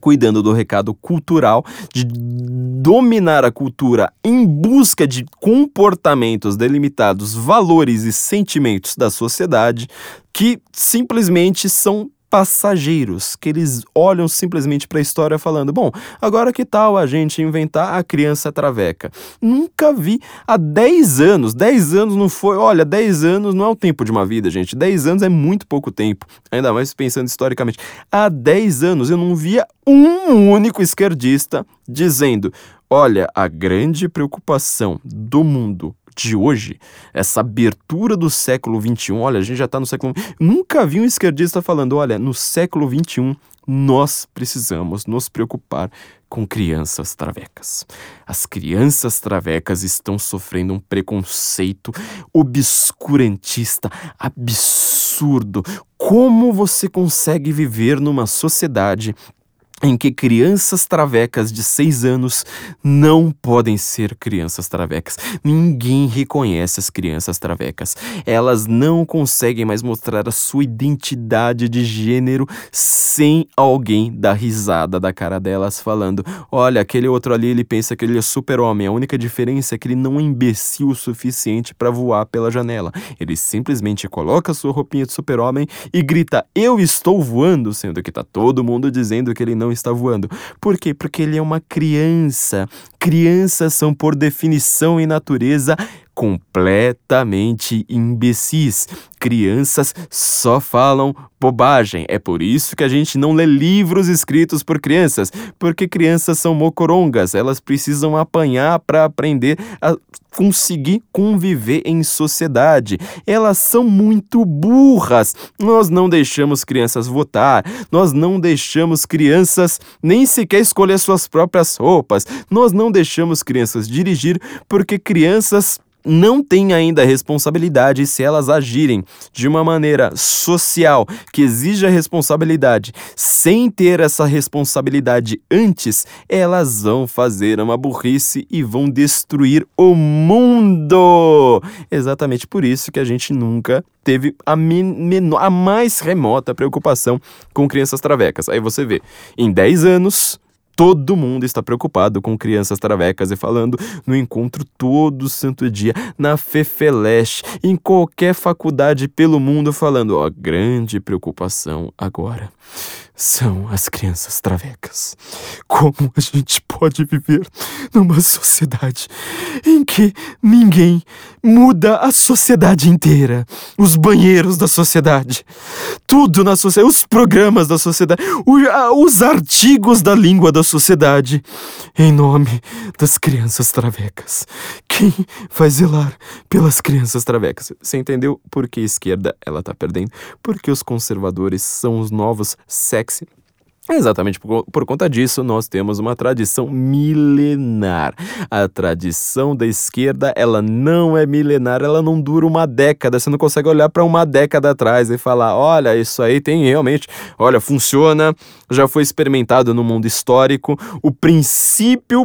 S2: cuidando do recado cultural, de dominar a cultura em busca de comportamentos delimitados, valores e sentimentos da sociedade que simplesmente são passageiros, que eles olham simplesmente para a história falando: bom, agora que tal a gente inventar a criança traveca? Nunca vi há 10 anos, 10 anos não foi, olha, 10 anos não é o tempo de uma vida, gente, 10 anos é muito pouco tempo, ainda mais pensando historicamente. Há 10 anos eu não via um único esquerdista dizendo: olha, a grande preocupação do mundo de hoje, essa abertura do século XXI, olha, a gente já está no século. Nunca vi um esquerdista falando: olha, no século XXI nós precisamos nos preocupar com crianças travecas. As crianças travecas estão sofrendo um preconceito obscurantista, absurdo. Como você consegue viver numa sociedade em que crianças travecas de 6 anos não podem ser crianças travecas. Ninguém reconhece as crianças travecas. Elas não conseguem mais mostrar a sua identidade de gênero sem alguém dar risada da cara delas falando: "Olha, aquele outro ali, ele pensa que ele é super-homem. A única diferença é que ele não é imbecil o suficiente para voar pela janela. Ele simplesmente coloca sua roupinha de super-homem e grita: "Eu estou voando", sendo que tá todo mundo dizendo que ele não está voando. Por quê? Porque ele é uma criança. Crianças são, por definição e natureza, completamente imbecis. Crianças só falam bobagem. É por isso que a gente não lê livros escritos por crianças, porque crianças são mocorongas, elas precisam apanhar para aprender a conseguir conviver em sociedade. Elas são muito burras. Nós não deixamos crianças votar, nós não deixamos crianças nem sequer escolher suas próprias roupas, nós não deixamos crianças dirigir porque crianças não têm ainda responsabilidade se elas agirem de uma maneira social que exija responsabilidade sem ter essa responsabilidade antes, elas vão fazer uma burrice e vão destruir o mundo. Exatamente por isso que a gente nunca teve a, a mais remota preocupação com crianças travecas. Aí você vê, em 10 anos, Todo mundo está preocupado com crianças travecas e falando no encontro todo santo dia, na Fefeleste, em qualquer faculdade pelo mundo, falando: ó, grande preocupação agora são as crianças travecas. Como a gente pode viver numa sociedade em que ninguém muda a sociedade inteira? Os banheiros da sociedade, tudo na sociedade, os programas da sociedade, os artigos da língua da sociedade, em nome das crianças travecas. Quem vai zelar pelas crianças travecas? Você entendeu por que a esquerda ela tá perdendo? Porque os conservadores são os novos sexy Exatamente por, por, conta disso, nós temos uma tradição milenar. A tradição da esquerda, ela não é milenar, ela não dura uma década. Você não consegue olhar para uma década atrás e falar: olha, isso aí tem realmente, olha, funciona, já foi experimentado no mundo histórico. O princípio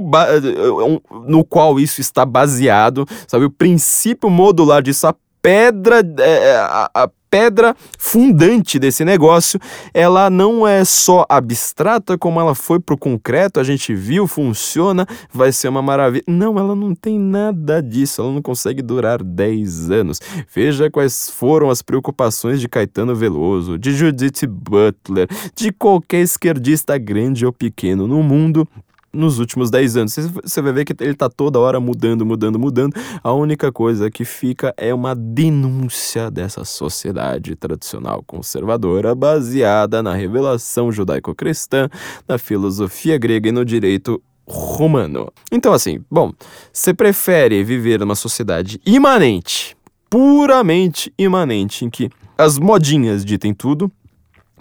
S2: no qual isso está baseado, sabe? O princípio modular disso, a pedra, é, a, a pedra fundante desse negócio, ela não é só abstrata, como ela foi pro concreto, a gente viu, funciona, vai ser uma maravilha. Não, ela não tem nada disso, ela não consegue durar 10 anos. Veja quais foram as preocupações de Caetano Veloso, de Judith Butler, de qualquer esquerdista grande ou pequeno no mundo nos últimos 10 anos. Você vai ver que ele está toda hora mudando, mudando, mudando. A única coisa que fica é uma denúncia dessa sociedade tradicional conservadora baseada na revelação judaico-cristã, na filosofia grega e no direito romano. Então, assim, bom, você prefere viver numa sociedade imanente, puramente imanente, em que as modinhas ditem tudo,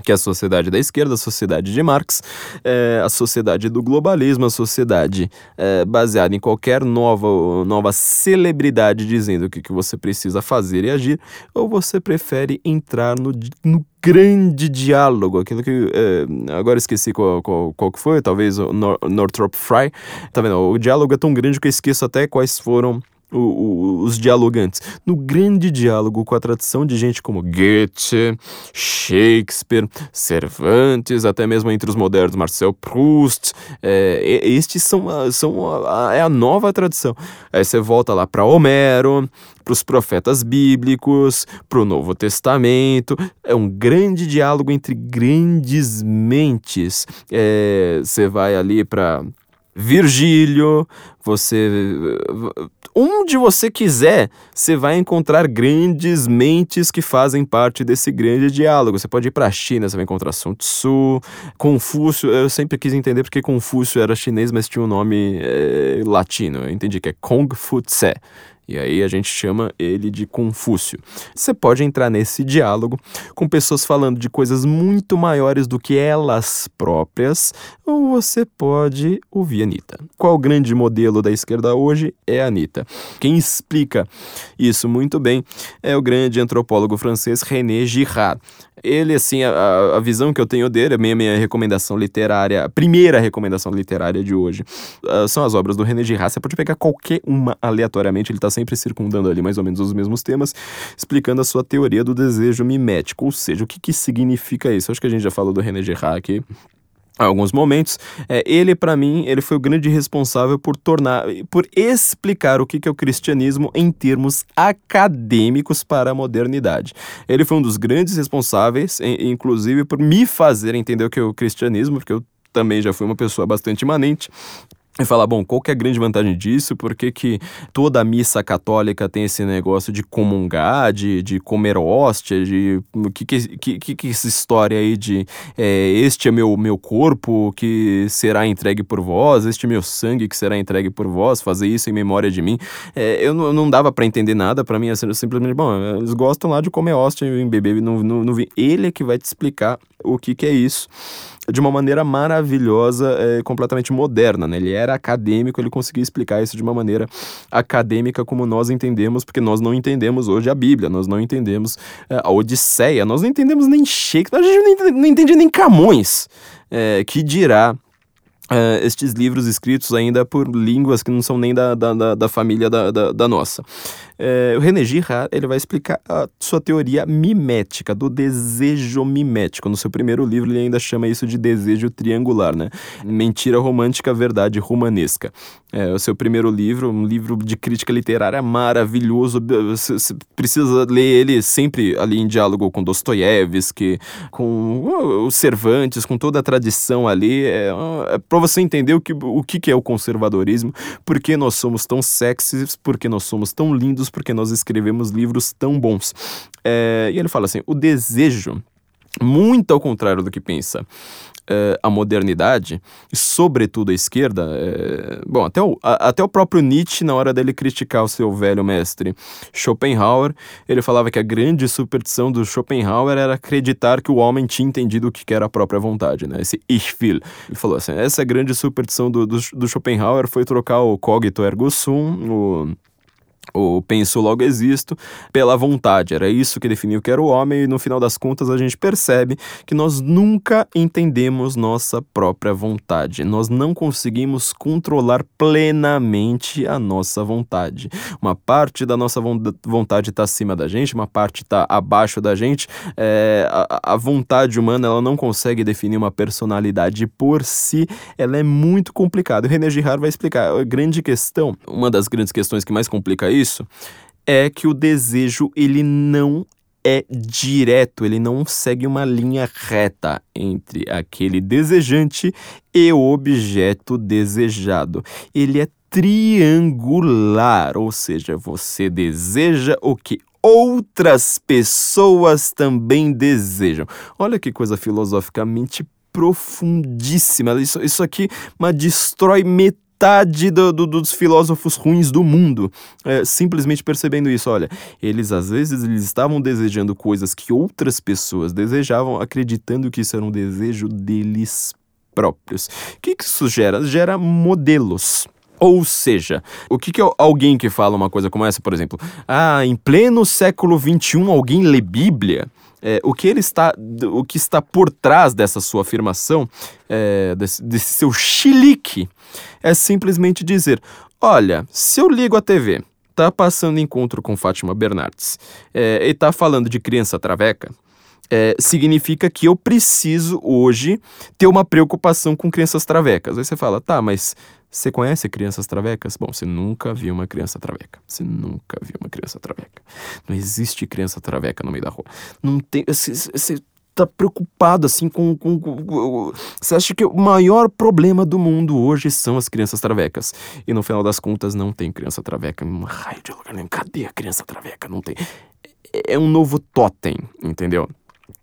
S2: que é a sociedade da esquerda, a sociedade de Marx, é, a sociedade do globalismo, a sociedade é, baseada em qualquer nova, nova celebridade dizendo o que, que você precisa fazer e agir, ou você prefere entrar no, no grande diálogo, aquilo que é, agora esqueci qual, qual, qual, que foi, talvez o Nor Northrop Frye, tá vendo? O diálogo é tão grande que eu esqueço até quais foram o, os dialogantes. No grande diálogo com a tradição de gente como Goethe, Shakespeare, Cervantes, até mesmo entre os modernos Marcel Proust, é, estes são, são a, é a nova tradição. Aí você volta lá para Homero, para os profetas bíblicos, para o Novo Testamento. É um grande diálogo entre grandes mentes. É, você vai ali para Virgílio, você onde você quiser, você vai encontrar grandes mentes que fazem parte desse grande diálogo. Você pode ir para a China, você vai encontrar Sun Tzu, Confúcio. Eu sempre quis entender porque Confúcio era chinês, mas tinha um nome é, latino. Eu entendi que é Kong Fu Tse. E aí a gente chama ele de Confúcio. Você pode entrar nesse diálogo com pessoas falando de coisas muito maiores do que elas próprias, ou você pode ouvir Anitta. Qual o grande modelo da esquerda hoje? É a Anitta. Quem explica isso muito bem é o grande antropólogo francês René Girard. Ele, assim, a, a visão que eu tenho dele, a minha, minha recomendação literária, a primeira recomendação literária de hoje, uh, são as obras do René Girard. Você pode pegar qualquer uma aleatoriamente, ele está sempre circundando ali mais ou menos os mesmos temas, explicando a sua teoria do desejo mimético. Ou seja, o que, que significa isso? Acho que a gente já falou do René Girard aqui alguns momentos, é, ele para mim ele foi o grande responsável por tornar, por explicar o que, que é o cristianismo em termos acadêmicos para a modernidade. Ele foi um dos grandes responsáveis, inclusive por me fazer entender o que é o cristianismo, porque eu também já fui uma pessoa bastante imanente e falar, bom, qual que é a grande vantagem disso? Por que, que toda missa católica tem esse negócio de comungar, de, de comer hóstia, de... Que que, que que essa história aí de é, este é meu, meu corpo que será entregue por vós, este é meu sangue que será entregue por vós, fazer isso em memória de mim. É, eu não, não dava para entender nada, para mim, assim, simplesmente, bom, eles gostam lá de comer hóstia em bebê, não, não. Ele é que vai te explicar o que que é isso de uma maneira maravilhosa, é, completamente moderna. Né? Ele era acadêmico, ele conseguia explicar isso de uma maneira acadêmica como nós entendemos, porque nós não entendemos hoje a Bíblia, nós não entendemos é, a Odisseia, nós não entendemos nem Shakespeare, a gente não entende nem Camões, é, que dirá Uh, estes livros escritos ainda por línguas que não são nem da, da, da família da, da, da nossa. Uh, o René Girard ele vai explicar a sua teoria mimética, do desejo mimético. No seu primeiro livro ele ainda chama isso de desejo triangular, né? Mentira romântica, verdade romanesca. É, o seu primeiro livro, um livro de crítica literária maravilhoso. Você precisa ler ele sempre ali em diálogo com Dostoiévski, com os Cervantes, com toda a tradição ali. É, é para você entender o que, o que é o conservadorismo, por que nós somos tão sexys, por que nós somos tão lindos, por que nós escrevemos livros tão bons. É, e ele fala assim: o desejo, muito ao contrário do que pensa é, a modernidade, e sobretudo a esquerda, é, bom, até o, a, até o próprio Nietzsche, na hora dele criticar o seu velho mestre Schopenhauer, ele falava que a grande superstição do Schopenhauer era acreditar que o homem tinha entendido o que era a própria vontade, né? Esse Ich will. Ele falou assim, essa grande superstição do, do, do Schopenhauer foi trocar o cogito ergo sum, o o penso logo existo, pela vontade. Era isso que definiu que era o homem, e no final das contas a gente percebe que nós nunca entendemos nossa própria vontade. Nós não conseguimos controlar plenamente a nossa vontade. Uma parte da nossa vontade está acima da gente, uma parte está abaixo da gente. É, a, a vontade humana ela não consegue definir uma personalidade por si, ela é muito complicada. O René Girard vai explicar. A grande questão, uma das grandes questões que mais complica isso, é que o desejo ele não é direto, ele não segue uma linha reta entre aquele desejante e o objeto desejado. Ele é triangular, ou seja, você deseja o que outras pessoas também desejam. Olha que coisa filosoficamente profundíssima. Isso, isso aqui mas destrói metade metade do, do, dos filósofos ruins do mundo, é, simplesmente percebendo isso. Olha, eles às vezes eles estavam desejando coisas que outras pessoas desejavam, acreditando que isso era um desejo deles próprios. O que, que isso gera? Gera modelos. Ou seja, o que, que alguém que fala uma coisa como essa, por exemplo, ah, em pleno século XXI alguém lê Bíblia? É, o que ele está, o que está por trás dessa sua afirmação, é, desse, desse seu chilique, é simplesmente dizer: olha, se eu ligo a TV, tá passando encontro com Fátima Bernardes é, e tá falando de criança traveca, é, significa que eu preciso hoje ter uma preocupação com crianças travecas. Aí você fala, tá, mas você conhece crianças travecas? Bom, você nunca viu uma criança traveca. Você nunca viu uma criança traveca. Não existe criança traveca no meio da rua. Não tem. Você tá preocupado assim com, Você acha que o maior problema do mundo hoje são as crianças travecas. E no final das contas não tem criança traveca. Raio de lugar nenhum. Cadê a criança traveca? Não tem. É, é um novo totem, entendeu?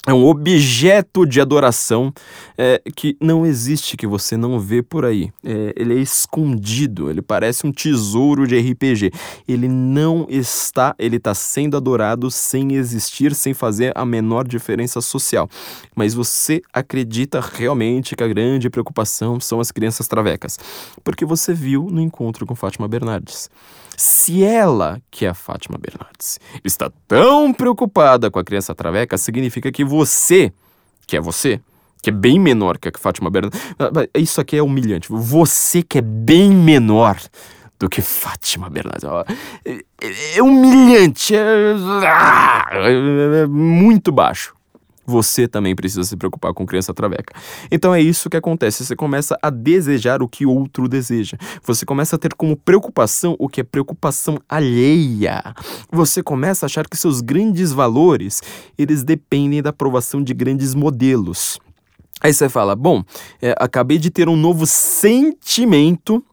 S2: É um objeto de adoração é, que não existe, que você não vê por aí. É, ele é escondido, ele parece um tesouro de RPG. Ele não está, ele está sendo adorado sem existir, sem fazer a menor diferença social. Mas você acredita realmente que a grande preocupação são as crianças travecas, porque você viu no encontro com Fátima Bernardes. Se ela, que é a Fátima Bernardes, está tão preocupada com a criança traveca, significa que você, que é você, que é bem menor que a Fátima Bernardes. Ah, isso aqui é humilhante. Você que é bem menor do que Fátima Bernardes. É, é humilhante. É, ah, é muito baixo você também precisa se preocupar com criança traveca. Então é isso que acontece, você começa a desejar o que outro deseja. Você começa a ter como preocupação o que é preocupação alheia. Você começa a achar que seus grandes valores, eles dependem da aprovação de grandes modelos. Aí você fala, bom, é, acabei de ter um novo sentimento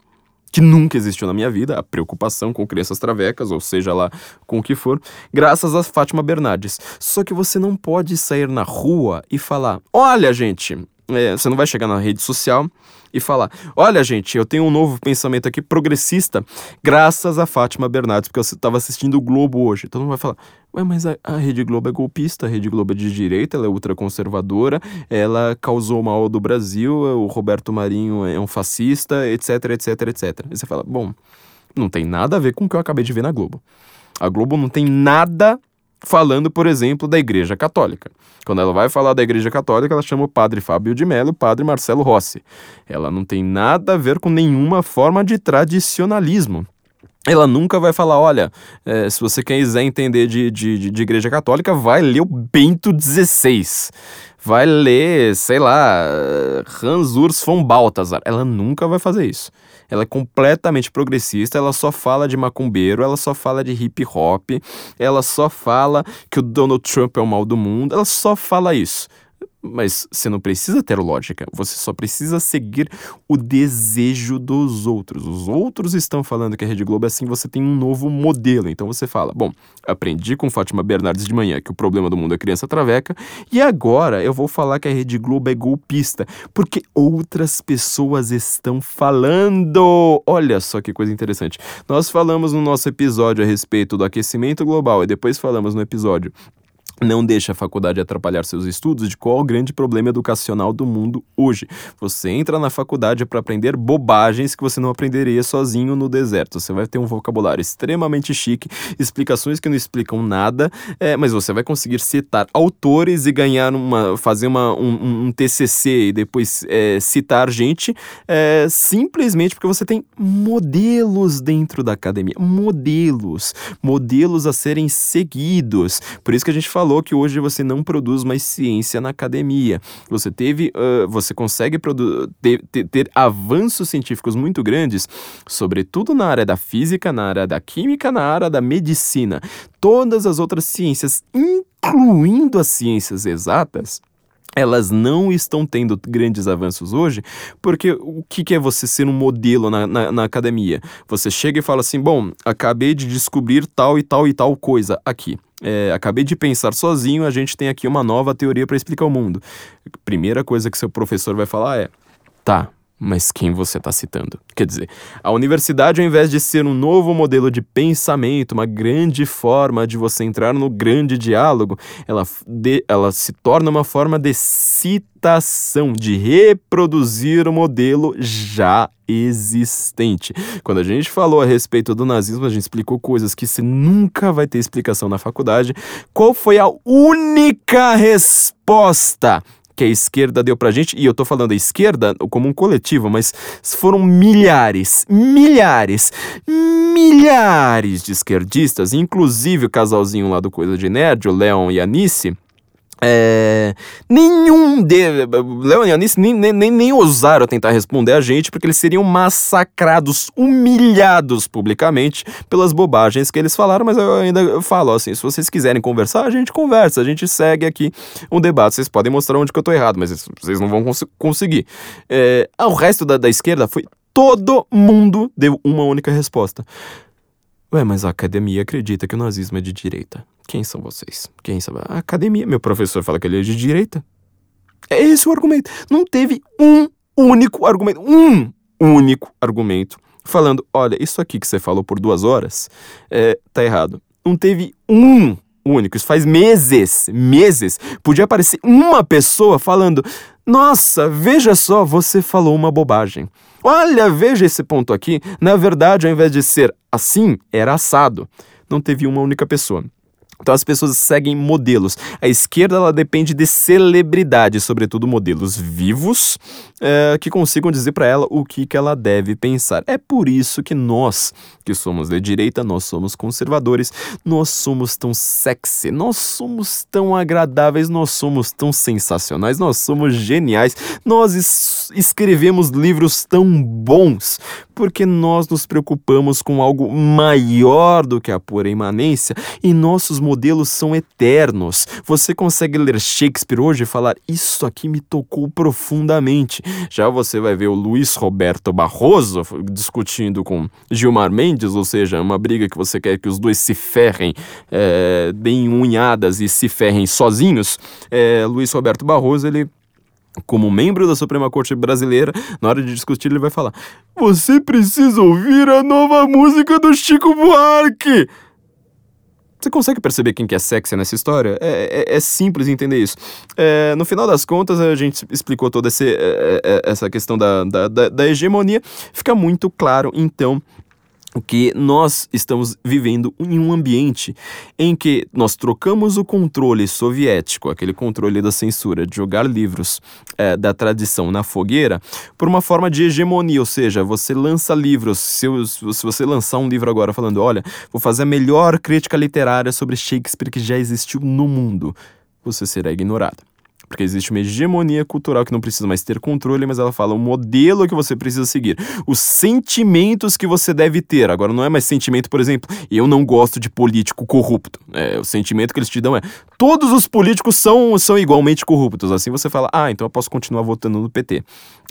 S2: que nunca existiu na minha vida, a preocupação com crianças travecas, ou seja lá com o que for, graças a Fátima Bernardes. Só que você não pode sair na rua e falar: olha, gente, é, você não vai chegar na rede social e falar: olha, gente, eu tenho um novo pensamento aqui progressista, graças a Fátima Bernardes, porque eu estava assistindo o Globo hoje. Todo mundo vai falar: ué, mas a, a Rede Globo é golpista, a Rede Globo é de direita, ela é ultraconservadora, ela causou mal do Brasil, o Roberto Marinho é um fascista, etc, etc, etc. E você fala: bom, não tem nada a ver com o que eu acabei de ver na Globo. A Globo não tem nada falando, por exemplo, da Igreja Católica. Quando ela vai falar da Igreja Católica, ela chama o padre Fábio de Mello e o padre Marcelo Rossi. Ela não tem nada a ver com nenhuma forma de tradicionalismo. Ela nunca vai falar, olha, é, se você quiser entender de, de, de Igreja Católica, vai ler o Bento XVI vai ler, sei lá, Hans Urs von Balthasar. Ela nunca vai fazer isso. Ela é completamente progressista, ela só fala de macumbeiro, ela só fala de hip hop, ela só fala que o Donald Trump é o mal do mundo, ela só fala isso. Mas você não precisa ter lógica, você só precisa seguir o desejo dos outros. Os outros estão falando que a Rede Globo é assim, você tem um novo modelo. Então você fala: bom, aprendi com Fátima Bernardes de manhã que o problema do mundo é criança traveca, e agora eu vou falar que a Rede Globo é golpista, porque outras pessoas estão falando. Olha só que coisa interessante. Nós falamos no nosso episódio a respeito do aquecimento global e depois falamos no episódio não deixe a faculdade atrapalhar seus estudos de qual o grande problema educacional do mundo hoje. Você entra na faculdade para aprender bobagens que você não aprenderia sozinho no deserto. Você vai ter um vocabulário extremamente chique, explicações que não explicam nada, é, mas você vai conseguir citar autores e ganhar uma. fazer uma, um, um TCC e depois é, citar gente é, simplesmente porque você tem modelos dentro da academia. Modelos. Modelos a serem seguidos. Por isso que a gente falou falou que hoje você não produz mais ciência na academia. Você teve, uh, você consegue ter, ter, ter avanços científicos muito grandes, sobretudo na área da física, na área da química, na área da medicina. Todas as outras ciências, incluindo as ciências exatas, elas não estão tendo grandes avanços hoje, porque o que, que é você ser um modelo na, na, na, academia? Você chega e fala assim: bom, acabei de descobrir tal e tal e tal coisa aqui. É, acabei de pensar sozinho, a gente tem aqui uma nova teoria para explicar o mundo. Primeira coisa que seu professor vai falar é: tá, mas quem você está citando? Quer dizer, a universidade, ao invés de ser um novo modelo de pensamento, uma grande forma de você entrar no grande diálogo, ela, de, ela se torna uma forma de citação, de reproduzir o modelo já existente. Quando a gente falou a respeito do nazismo, a gente explicou coisas que você nunca vai ter explicação na faculdade. Qual foi a única resposta que a esquerda deu pra gente, e eu tô falando a esquerda como um coletivo, mas foram milhares, milhares, milhares de esquerdistas, inclusive o casalzinho lá do Coisa de Nerd, o Leon e a Nice, é, nenhum de nem, nem, nem ousaram tentar responder a gente porque eles seriam massacrados, humilhados publicamente pelas bobagens que eles falaram, mas eu ainda falo assim, se vocês quiserem conversar, a gente conversa, a gente segue aqui um debate, vocês podem mostrar onde que eu tô errado, mas vocês não vão cons conseguir. É, ah, o resto da, da esquerda foi todo mundo deu uma única resposta. Ué, mas a academia acredita que o nazismo é de direita. Quem são vocês? Quem são? A academia. Meu professor fala que ele é de direita. É esse o argumento. Não teve um único argumento. Um único argumento falando: olha, isso aqui que você falou por duas horas é, tá errado. Não teve um único. Isso faz meses, meses. Podia aparecer uma pessoa falando: Nossa, veja só, você falou uma bobagem. Olha, veja esse ponto aqui. Na verdade, ao invés de ser assim, era assado. Não teve uma única pessoa. Então as pessoas seguem modelos. A esquerda ela depende de celebridades, sobretudo modelos vivos, é, que consigam dizer para ela o que, que ela deve pensar. É por isso que nós, que somos de direita, nós somos conservadores, nós somos tão sexy, nós somos tão agradáveis, nós somos tão sensacionais, nós somos geniais, nós es escrevemos livros tão bons, porque nós nos preocupamos com algo maior do que a pura imanência e nossos modelos são eternos. Você consegue ler Shakespeare hoje e falar: Isso aqui me tocou profundamente. Já você vai ver o Luiz Roberto Barroso discutindo com Gilmar Mendes, ou seja, uma briga que você quer que os dois se ferrem, é, deem unhadas e se ferrem sozinhos. É, Luiz Roberto Barroso, ele como membro da Suprema Corte Brasileira, na hora de discutir, ele vai falar: Você precisa ouvir a nova música do Chico Buarque! Você consegue perceber quem que é sexy nessa história? É, é, é simples entender isso. É, no final das contas, a gente explicou toda esse, é, é, essa questão da, da, da hegemonia. Fica muito claro, então, que nós estamos vivendo em um ambiente em que nós trocamos o controle soviético, aquele controle da censura, de jogar livros é, da tradição na fogueira, por uma forma de hegemonia, ou seja, você lança livros, se, se você lançar um livro agora falando, olha, vou fazer a melhor crítica literária sobre Shakespeare que já existiu no mundo, você será ignorado porque existe uma hegemonia cultural que não precisa mais ter controle, mas ela fala o modelo que você precisa seguir, os sentimentos que você deve ter. Agora, não é mais sentimento, por exemplo, eu não gosto de político corrupto. É, o sentimento que eles te dão é todos os políticos são, são igualmente corruptos. Assim você fala, ah, então eu posso continuar votando no PT.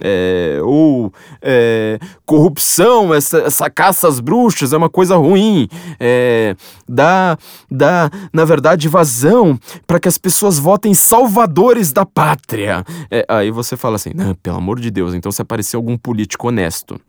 S2: É, ou é, corrupção, essa, essa caça às bruxas é uma coisa ruim. É, dá, dá, na verdade, vazão para que as pessoas votem salvadores da pátria. É, aí você fala assim, pelo amor de Deus, então se aparecer algum político honesto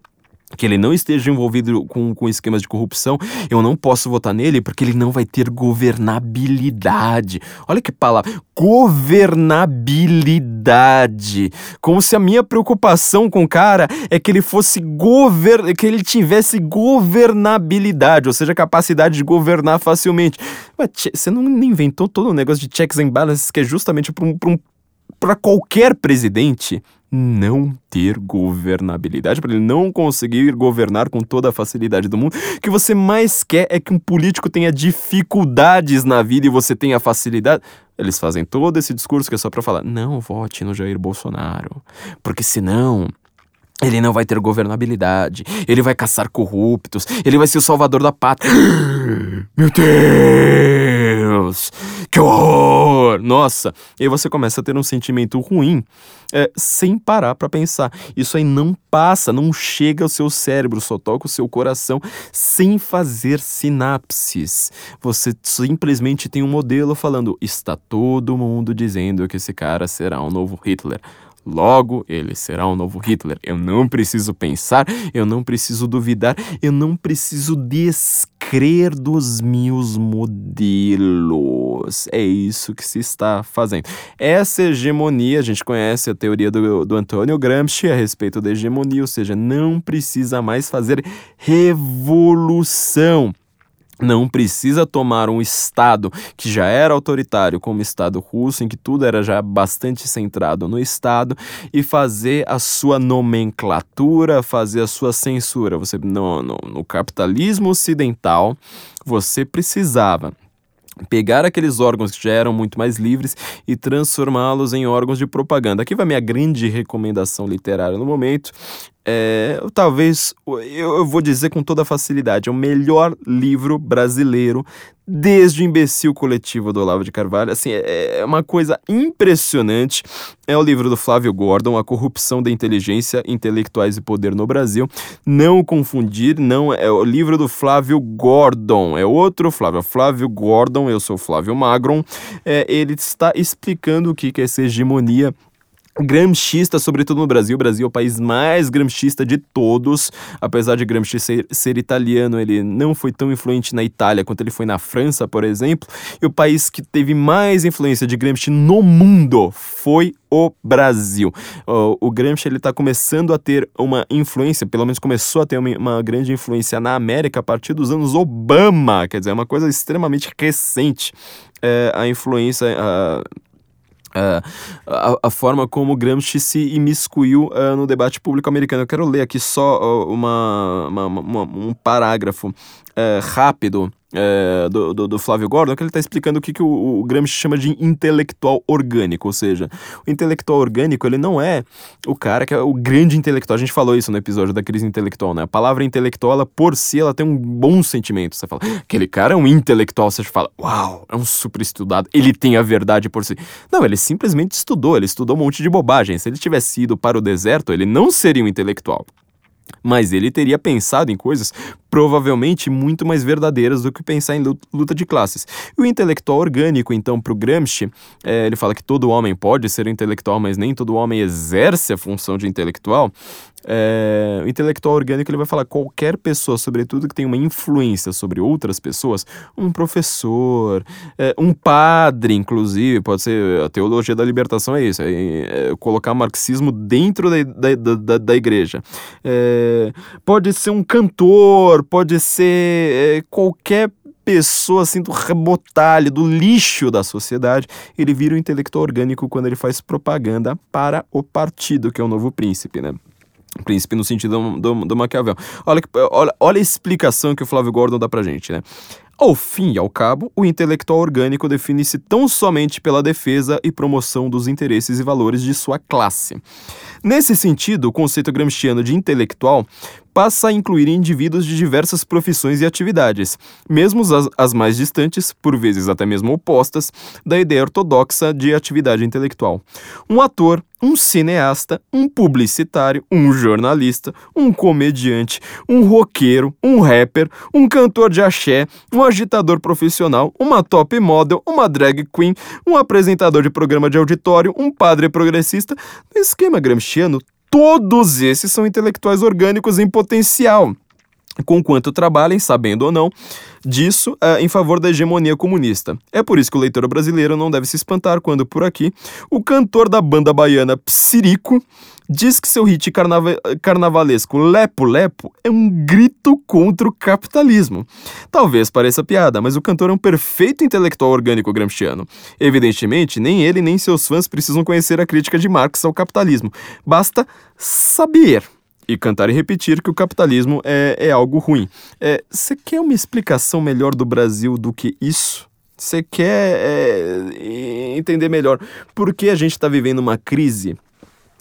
S2: que ele não esteja envolvido com, com esquemas de corrupção, eu não posso votar nele porque ele não vai ter governabilidade. Olha que palavra, governabilidade. Como se a minha preocupação com o cara é que ele fosse govern, que ele tivesse governabilidade, ou seja, capacidade de governar facilmente. Mas você não inventou todo o negócio de checks and balances que é justamente para um, um para qualquer presidente não ter governabilidade, para ele não conseguir governar com toda a facilidade do mundo. O que você mais quer é que um político tenha dificuldades na vida e você tenha facilidade. Eles fazem todo esse discurso que é só para falar: não vote no Jair Bolsonaro, porque senão ele não vai ter governabilidade, ele vai caçar corruptos, ele vai ser o salvador da pátria. Meu Deus! Que horror! Nossa! E aí você começa a ter um sentimento ruim é, sem parar para pensar. Isso aí não passa, não chega ao seu cérebro, só toca o seu coração sem fazer sinapses. Você simplesmente tem um modelo falando: está todo mundo dizendo que esse cara será um novo Hitler. Logo, ele será um novo Hitler. Eu não preciso pensar, eu não preciso duvidar, eu não preciso descrer dos meus modelos. É isso que se está fazendo. Essa hegemonia, a gente conhece a teoria do, do Antônio Gramsci a respeito da hegemonia, ou seja, não precisa mais fazer revolução não precisa tomar um Estado que já era autoritário, como o Estado russo, em que tudo era já bastante centrado no Estado, e fazer a sua nomenclatura, fazer a sua censura. Você no, no, no capitalismo ocidental, você precisava pegar aqueles órgãos que já eram muito mais livres e transformá-los em órgãos de propaganda. Aqui vai minha grande recomendação literária no momento é, talvez, eu vou dizer com toda facilidade, é o melhor livro brasileiro desde o Imbecil Coletivo do Olavo de Carvalho. Assim, é, é uma coisa impressionante. É o livro do Flávio Gordon, A Corrupção da Inteligência, Intelectuais e Poder no Brasil. Não confundir, não é o livro do Flávio Gordon, é outro Flávio. Flávio Gordon, eu sou Flávio Magron. É, ele está explicando o que é essa hegemonia gramscista, sobretudo no Brasil. O Brasil é o país mais gramscista de todos. Apesar de Gramsci ser, ser, italiano, ele não foi tão influente na Itália quanto ele foi na França, por exemplo. E o país que teve mais influência de Gramsci no mundo foi o Brasil. O, o Gramsci está começando a ter uma influência, pelo menos começou a ter uma, uma grande influência na América a partir dos anos Obama. Quer dizer, é uma coisa extremamente recente. É, a influência... A, Uh, a, a, forma como Gramsci se imiscuiu uh, no debate público americano. Eu quero ler aqui só uh, uma, uma, uma, um parágrafo rápido é, do, do, do, Flávio Gordon, que ele está explicando o que, que o, o Gramsci chama de intelectual orgânico, ou seja, o intelectual orgânico ele não é o cara que é o grande intelectual. A gente falou isso no episódio da crise intelectual, né? A palavra intelectual, ela, por si, ela tem um bom sentimento. Você fala, aquele cara é um intelectual, você fala, uau, é um super estudado, ele tem a verdade por si. Não, ele simplesmente estudou, ele estudou um monte de bobagem. Se ele tivesse ido para o deserto, ele não seria um intelectual mas ele teria pensado em coisas provavelmente muito mais verdadeiras do que pensar em luta de classes. E o intelectual orgânico, então, para o Gramsci, é, ele fala que todo homem pode ser intelectual, mas nem todo homem exerce a função de intelectual. É, o intelectual orgânico ele vai falar qualquer pessoa, sobretudo que tem uma influência sobre outras pessoas, um professor, é, um padre, inclusive, pode ser a teologia da libertação é isso, é, é colocar marxismo dentro da, da, da, da igreja. É, pode ser um cantor, pode ser é, qualquer pessoa assim do rebotalho, do lixo da sociedade, ele vira um intelectual orgânico quando ele faz propaganda para o partido, que é o novo príncipe, né? Príncipe no sentido do, do, do Maquiavel. Olha, olha, olha a explicação que o Flávio Gordon dá pra gente, né? Ao fim e ao cabo, o intelectual orgânico define-se tão somente pela defesa e promoção dos interesses e valores de sua classe. Nesse sentido, o conceito gramsciano de intelectual passa a incluir indivíduos de diversas profissões e atividades, mesmo as, as, mais distantes, por vezes até mesmo opostas, da ideia ortodoxa de atividade intelectual. Um ator, um cineasta, um publicitário, um jornalista, um comediante, um roqueiro, um rapper, um cantor de axé, um agitador profissional, uma top model, uma drag queen, um apresentador de programa de auditório, um padre progressista. No esquema gramsciano, todos esses são intelectuais orgânicos em potencial conquanto trabalhem, sabendo ou não, disso uh, em favor da hegemonia comunista. É por isso que o leitor brasileiro não deve se espantar quando, por aqui, o cantor da banda baiana Psirico diz que seu hit carnava carnavalesco Lepo Lepo é um grito contra o capitalismo. Talvez pareça piada, mas o cantor é um perfeito intelectual orgânico gramsciano. Evidentemente, nem ele nem seus fãs precisam conhecer a crítica de Marx ao capitalismo. Basta saber e cantar e repetir que o capitalismo é, é algo ruim. Você é, quer uma explicação melhor do Brasil do que isso? Você quer é, entender melhor por que a gente está vivendo uma crise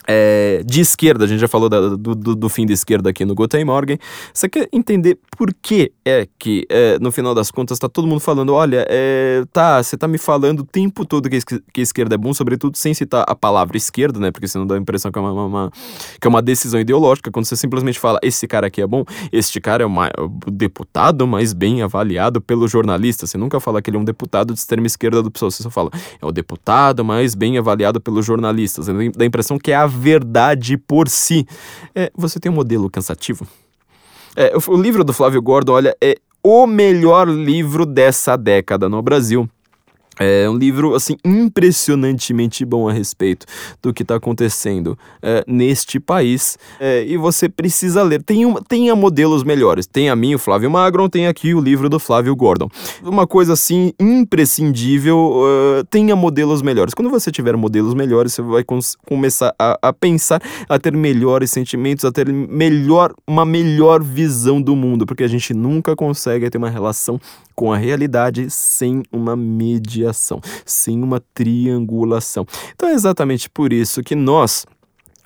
S2: é, de esquerda, a gente já falou da, do, do, do, fim de esquerda aqui no Guten Morgen. Você quer entender por que é que, é, no final das contas, está todo mundo falando: olha, é, tá, você tá me falando o tempo todo que, que esquerda é bom, sobretudo sem citar a palavra esquerda, né? Porque senão dá a impressão que é uma, uma, que é uma decisão ideológica. Quando você simplesmente fala: esse cara aqui é bom, este cara é o, deputado mais bem avaliado pelo jornalista. Você nunca fala que ele é um deputado de extrema esquerda do PSOL, você só fala: é o deputado mais bem avaliado pelos jornalistas. Dá a impressão que é a verdade por si. É, você tem um modelo cansativo? É, o, livro do Flávio Gordon, olha, é o melhor livro dessa década no Brasil. É um livro, assim, impressionantemente bom a respeito do que está acontecendo é, neste país. É, e você precisa ler. Tem uma, tenha modelos melhores. Tem a mim, o Flávio Magron, tem aqui o livro do Flávio Gordon. Uma coisa, assim, imprescindível. Uh, tenha modelos melhores. Quando você tiver modelos melhores, você vai começar a, a, pensar, a ter melhores sentimentos, a ter melhor, uma melhor visão do mundo. Porque a gente nunca consegue ter uma relação com a realidade sem uma mediação, sem uma triangulação. Então é exatamente por isso que nós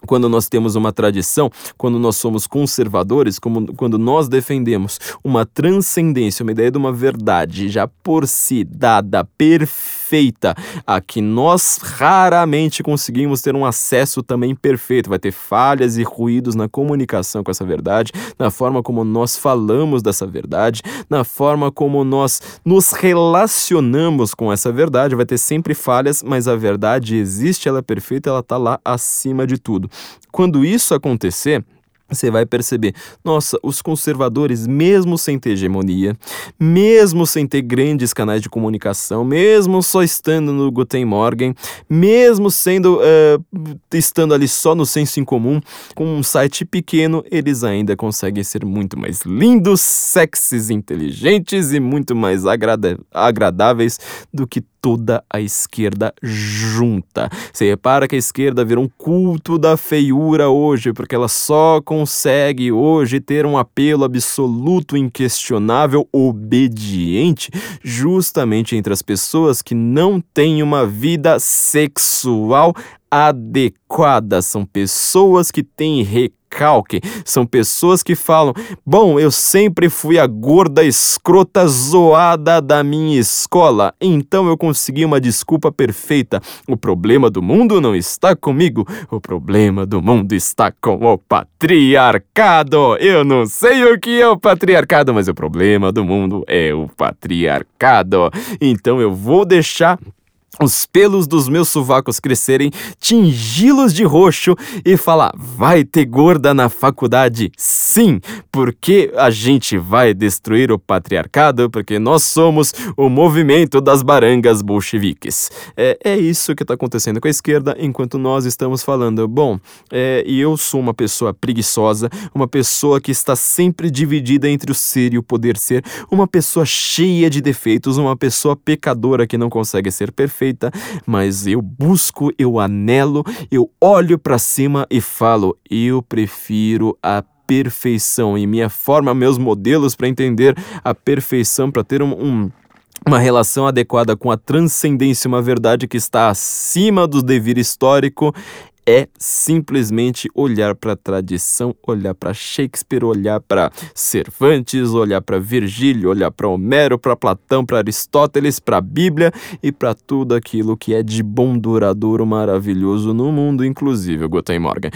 S2: quando nós temos uma tradição, quando nós somos conservadores, como, quando nós defendemos uma transcendência, uma ideia de uma verdade já por si dada, perfeita, a que nós raramente conseguimos ter um acesso também perfeito. Vai ter falhas e ruídos na comunicação com essa verdade, na forma como nós falamos dessa verdade, na forma como nós nos relacionamos com essa verdade. Vai ter sempre falhas, mas a verdade existe, ela é perfeita, ela está lá acima de tudo. Quando isso acontecer, você vai perceber, nossa, os conservadores, mesmo sem ter hegemonia, mesmo sem ter grandes canais de comunicação, mesmo só estando no Guten Morgen, mesmo sendo uh, estando ali só no senso em comum, com um site pequeno, eles ainda conseguem ser muito mais lindos, sexys, inteligentes e muito mais agradáveis do que toda a esquerda junta. Você repara que a esquerda virou um culto da feiura hoje, porque ela só consegue hoje ter um apelo absoluto, inquestionável, obediente, justamente entre as pessoas que não têm uma vida sexual adequada. São pessoas que têm recalque. São pessoas que falam: Bom, eu sempre fui a gorda escrota zoada da minha escola, então eu consegui uma desculpa perfeita. O problema do mundo não está comigo, o problema do mundo está com o patriarcado. Eu não sei o que é o patriarcado, mas o problema do mundo é o patriarcado. Então eu vou deixar os pelos dos meus sovacos crescerem, tingi-los de roxo e falar: vai ter gorda na faculdade? Sim, porque a gente vai destruir o patriarcado, porque nós somos o movimento das barangas bolcheviques. É, é isso que está acontecendo com a esquerda, enquanto nós estamos falando: bom, é, e eu sou uma pessoa preguiçosa, uma pessoa que está sempre dividida entre o ser e o poder ser, uma pessoa cheia de defeitos, uma pessoa pecadora que não consegue ser perfeita perfeita, mas eu busco, eu anelo, eu olho para cima e falo: eu prefiro a perfeição e minha forma, meus modelos para entender a perfeição, para ter um, um uma relação adequada com a transcendência, uma verdade que está acima do dever histórico, é simplesmente olhar para a tradição, olhar para Shakespeare, olhar para Cervantes, olhar para Virgílio, olhar para Homero, para Platão, para Aristóteles, para a Bíblia e para tudo aquilo que é de bom, duradouro, maravilhoso no mundo, inclusive o Guten Morgen.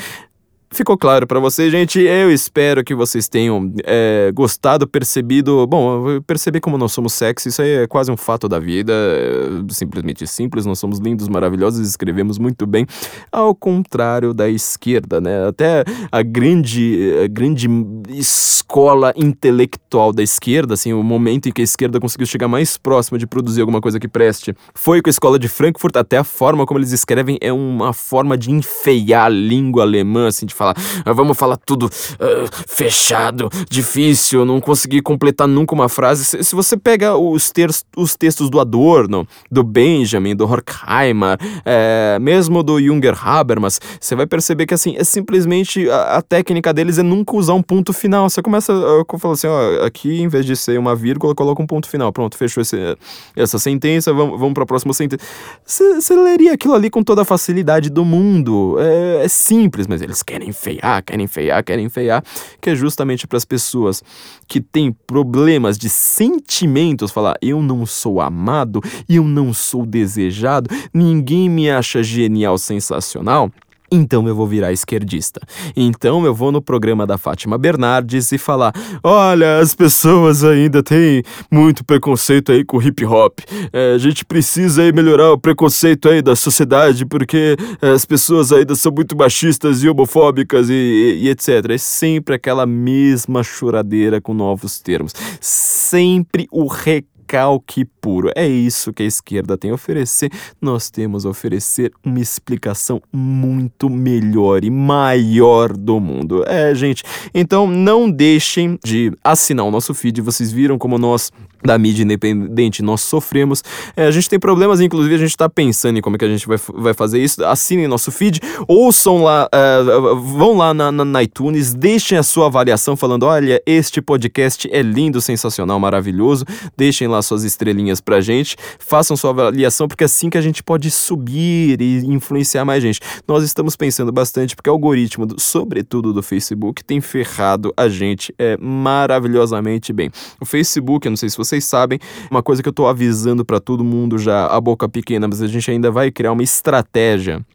S2: Ficou claro para vocês, gente? Eu espero que vocês tenham é, gostado, percebido. Bom, perceber como nós somos sexy, isso aí é quase um fato da vida. É simplesmente simples, nós somos lindos, maravilhosos, escrevemos muito bem. Ao contrário da esquerda, né? Até a grande, a grande escola intelectual da esquerda, assim, o momento em que a esquerda conseguiu chegar mais próximo de produzir alguma coisa que preste, foi com a escola de Frankfurt. Até a forma como eles escrevem é uma forma de enfeiar a língua alemã, assim, de falar, ah, vamos falar tudo uh, fechado, difícil, não conseguir completar nunca uma frase. Se, se você pega os, os textos do Adorno, do Benjamin, do Horkheimer, é, mesmo do Junger Habermas, você vai perceber que assim, é simplesmente a, a, técnica deles é nunca usar um ponto final. Você começa a falar assim, ó, aqui em vez de ser uma vírgula, coloca um ponto final. Pronto, fechou esse, essa sentença, vamos, vamos para a próxima sentença. Você leria aquilo ali com toda a facilidade do mundo. É, é simples, mas eles querem enfeiar, querem enfeiar, querem enfeiar, que é justamente para as pessoas que têm problemas de sentimentos falar: eu não sou amado, eu não sou desejado, ninguém me acha genial, sensacional. Então eu vou virar esquerdista. Então eu vou no programa da Fátima Bernardes e falar: olha, as pessoas ainda têm muito preconceito aí com hip hop. É, a gente precisa aí melhorar o preconceito aí da sociedade porque é, as pessoas ainda são muito machistas e homofóbicas e, e, e etc. É sempre aquela mesma choradeira com novos termos. Sempre o recado recalque puro. É isso que a esquerda tem a oferecer. Nós temos a oferecer uma explicação muito melhor e maior do mundo. É, gente. Então não deixem de assinar o nosso feed. Vocês viram como nós da mídia independente nós sofremos. É, a gente tem problemas, inclusive a gente está pensando em como é que a gente vai, vai fazer isso. Assinem nosso feed, ouçam lá, uh, vão lá na, na, na, iTunes, deixem a sua avaliação falando: olha, este podcast é lindo, sensacional, maravilhoso. Deixem lá suas estrelinhas pra gente, façam sua avaliação, porque é assim que a gente pode subir e influenciar mais gente. Nós estamos pensando bastante, porque o algoritmo, do, sobretudo do Facebook, tem ferrado a gente é, maravilhosamente bem. O Facebook, eu não sei se você vocês sabem, uma coisa que eu tô avisando para todo mundo já, a boca pequena, mas a gente ainda vai criar uma estratégia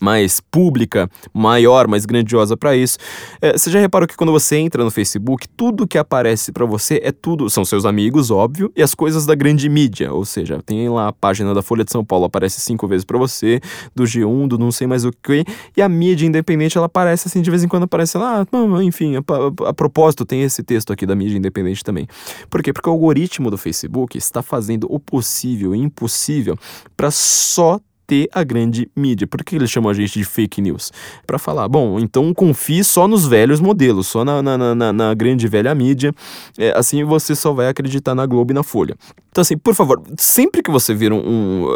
S2: mais pública, maior, mais grandiosa para isso. É, você já reparou que quando você entra no Facebook, tudo que aparece para você é tudo, são seus amigos, óbvio, e as coisas da grande mídia, ou seja, tem lá a página da Folha de São Paulo, aparece cinco vezes para você, do G1, do não sei mais o que, e a mídia independente, ela aparece assim, de vez em quando aparece lá, ah, enfim, a, a, a propósito, tem esse texto aqui da mídia independente também. Por quê? Porque o algoritmo do Facebook está fazendo o possível e impossível para só ter a grande mídia. Por que eles chamam a gente de fake news? Para falar, bom, então confie só nos velhos modelos, só na, na, na, na grande velha mídia, é, assim você só vai acreditar na Globo e na Folha. Então, assim, por favor, sempre que você vir um. um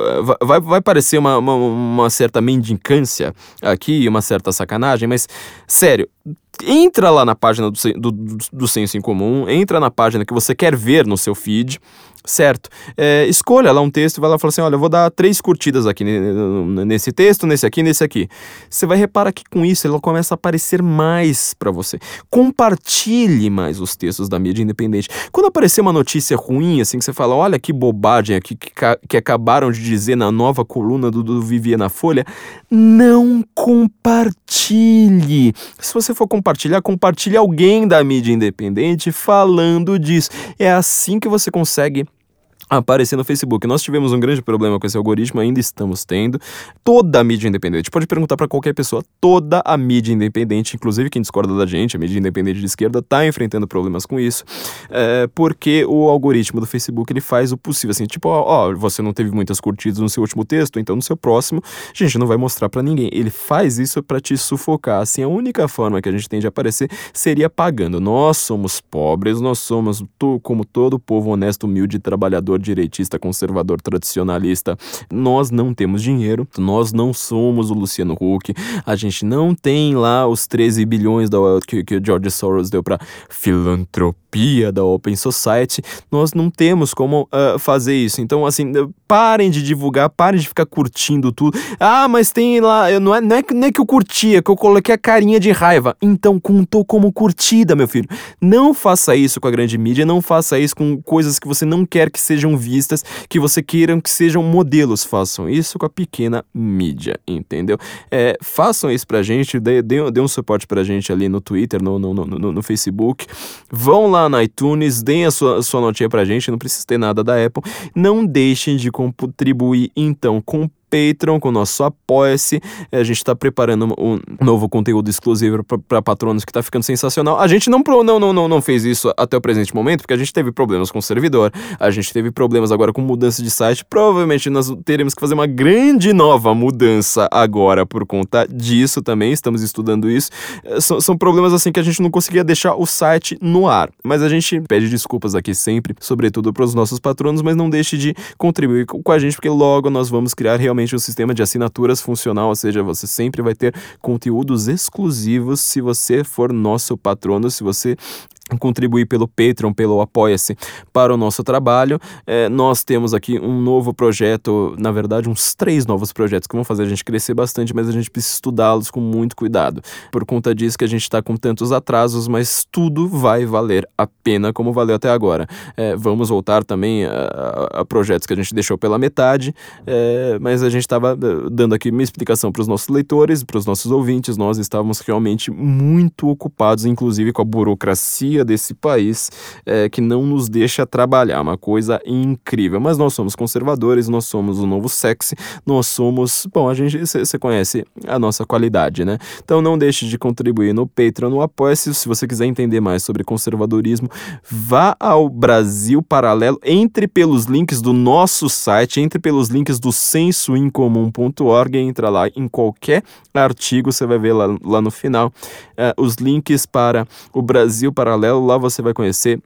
S2: vai, vai parecer uma, uma, uma certa mendicância aqui, uma certa sacanagem, mas, sério, entra lá na página do, do, do Senso em Comum, entra na página que você quer ver no seu feed, certo? É, escolha lá um texto e vai lá e fala assim: olha, eu vou dar três curtidas aqui nesse texto, nesse aqui, nesse aqui. Você vai reparar que com isso ela começa a aparecer mais para você. Compartilhe mais os textos da mídia independente. Quando aparecer uma notícia ruim, assim, que você fala: olha que bobagem aqui que, que acabaram de dizer na nova coluna do, do Vivier na Folha, não compartilhe. Se você for compartilhar, compartilhe alguém da mídia independente falando disso. É assim que você consegue aparecer no Facebook. Nós tivemos um grande problema com esse algoritmo, ainda estamos tendo. Toda a mídia independente, pode perguntar para qualquer pessoa, toda a mídia independente, inclusive quem discorda da gente, a mídia independente de esquerda, está enfrentando problemas com isso, é, porque o algoritmo do Facebook ele faz o possível, assim, tipo, ó, ó, você não teve muitas curtidas no seu último texto, então no seu próximo, a gente não vai mostrar para ninguém. Ele faz isso para te sufocar. Assim, a única forma que a gente tem de aparecer seria pagando. Nós somos pobres, nós somos, como todo povo honesto, humilde, trabalhador direitista, conservador, tradicionalista. Nós não temos dinheiro, nós não somos o Luciano Huck, a gente não tem lá os 13 bilhões da, que, que o George Soros deu para filantropia da Open Society. Nós não temos como uh, fazer isso. Então, assim, parem de divulgar, parem de ficar curtindo tudo. Ah, mas tem lá, não é, não é, não é que eu curtia, é que eu coloquei a carinha de raiva. Então, contou como curtida, meu filho. Não faça isso com a grande mídia, não faça isso com coisas que você não quer que seja sejam vistas, que você queiram que sejam modelos. Façam isso com a pequena mídia, entendeu? É, façam isso pra gente, dê, dê, dê um suporte pra gente ali no Twitter, no, no, no, no Facebook. Vão lá no iTunes, deem a sua, sua notinha pra gente, não precisa ter nada da Apple. Não deixem de contribuir, então, com Patreon, com o nosso Apoia-se. É, a gente está preparando um novo conteúdo exclusivo para patronos que está ficando sensacional. A gente não, não, não, não, não fez isso até o presente momento, porque a gente teve problemas com o servidor, a gente teve problemas agora com mudança de site. Provavelmente nós teremos que fazer uma grande nova mudança agora por conta disso também. Estamos estudando isso. É, são, são problemas assim que a gente não conseguia deixar o site no ar. Mas a gente pede desculpas aqui sempre, sobretudo para os nossos patronos, mas não deixe de contribuir com a gente, porque logo nós vamos criar realmente realmente um sistema de assinaturas funcional, ou seja, você sempre vai ter conteúdos exclusivos se você for nosso patrono, se você contribuir pelo Patreon, pelo Apoia-se para o nosso trabalho. É, nós temos aqui um novo projeto, na verdade, uns três novos projetos que vão fazer a gente crescer bastante, mas a gente precisa estudá-los com muito cuidado. Por conta disso que a gente está com tantos atrasos, mas tudo vai valer a pena como valeu até agora. É, vamos voltar também a, a, projetos que a gente deixou pela metade, é, mas a gente estava é, dando aqui uma explicação para os nossos leitores, para os nossos ouvintes. Nós estávamos realmente muito ocupados, inclusive com a burocracia desse país é, que não nos deixa trabalhar, uma coisa incrível. Mas nós somos conservadores, nós somos o novo sexy, nós somos. Bom, a gente. Você conhece a nossa qualidade, né? Então não deixe de contribuir no Patreon, no Apoia-se. Se você quiser entender mais sobre conservadorismo, vá ao Brasil Paralelo, entre pelos links do nosso site, entre pelos links do censoincomum.org, entra lá em qualquer artigo, você vai ver lá, lá no final uh, os links para o Brasil Paralelo Paralelo, lá você vai conhecer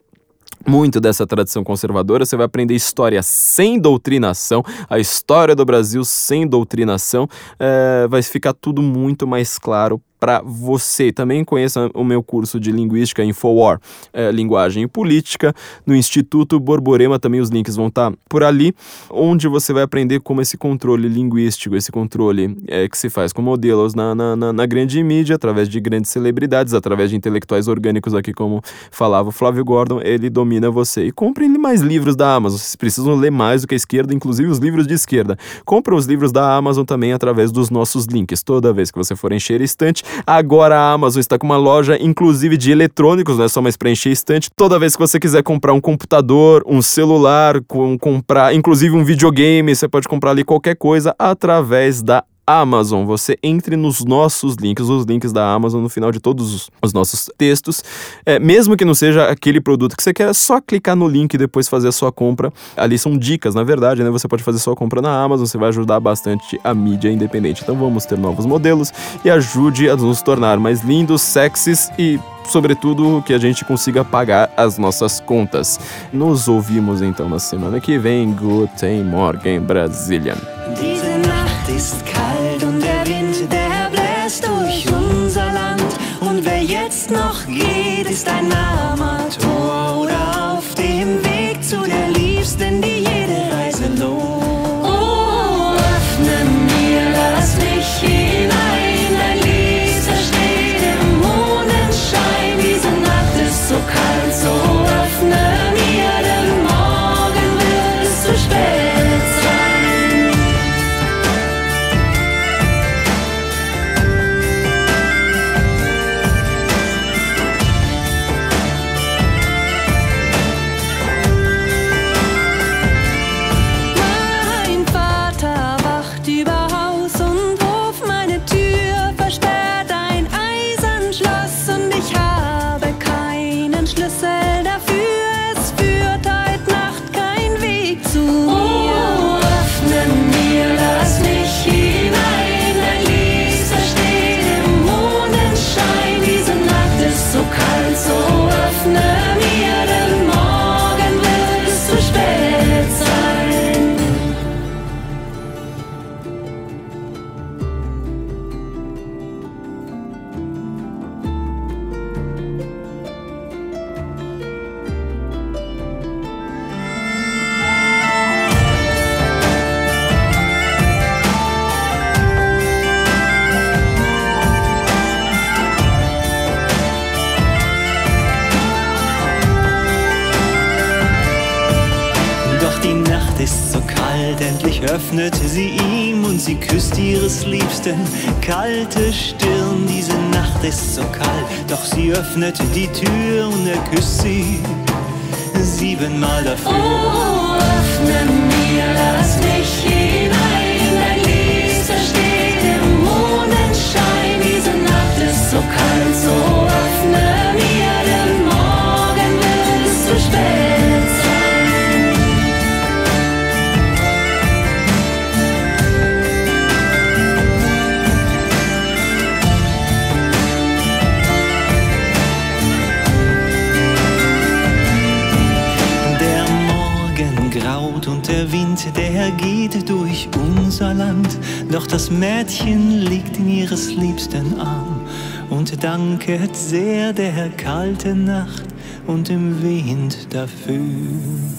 S2: muito dessa tradição conservadora, você vai aprender história sem doutrinação, a história do Brasil sem doutrinação, é, vai ficar tudo muito mais claro para você. Também conheça o meu curso de Linguística Infowar, é, Linguagem e Política, no Instituto Borborema, também os links vão estar tá por ali, onde você vai aprender como esse controle linguístico, esse controle é, que se faz com modelos na, na, na, na, grande mídia, através de grandes celebridades, através de intelectuais orgânicos aqui, como falava o Flávio Gordon, ele domina você. E comprem mais livros da Amazon, vocês precisam ler mais do que a esquerda, inclusive os livros de esquerda. Compre os livros da Amazon também através dos nossos links. Toda vez que você for encher a estante, Agora a Amazon está com uma loja, inclusive de eletrônicos, não é só mais para encher estante. Toda vez que você quiser comprar um computador, um celular, com, comprar, inclusive um videogame, você pode comprar ali qualquer coisa através da Amazon. Você entre nos nossos links, os links da Amazon no final de todos os, os nossos textos. É, mesmo que não seja aquele produto que você quer, é só clicar no link e depois fazer a sua compra. Ali são dicas, na verdade, né? Você pode fazer sua compra na Amazon, você vai ajudar bastante a mídia independente. Então vamos ter novos modelos e ajude a nos tornar mais lindos, sexys e sobretudo que a gente consiga pagar as nossas contas. Nos ouvimos então na semana que vem. Guten Morgen, Brasília. Ist ein Amateur
S3: öffnet der kalten Nacht und dem Wind dafür.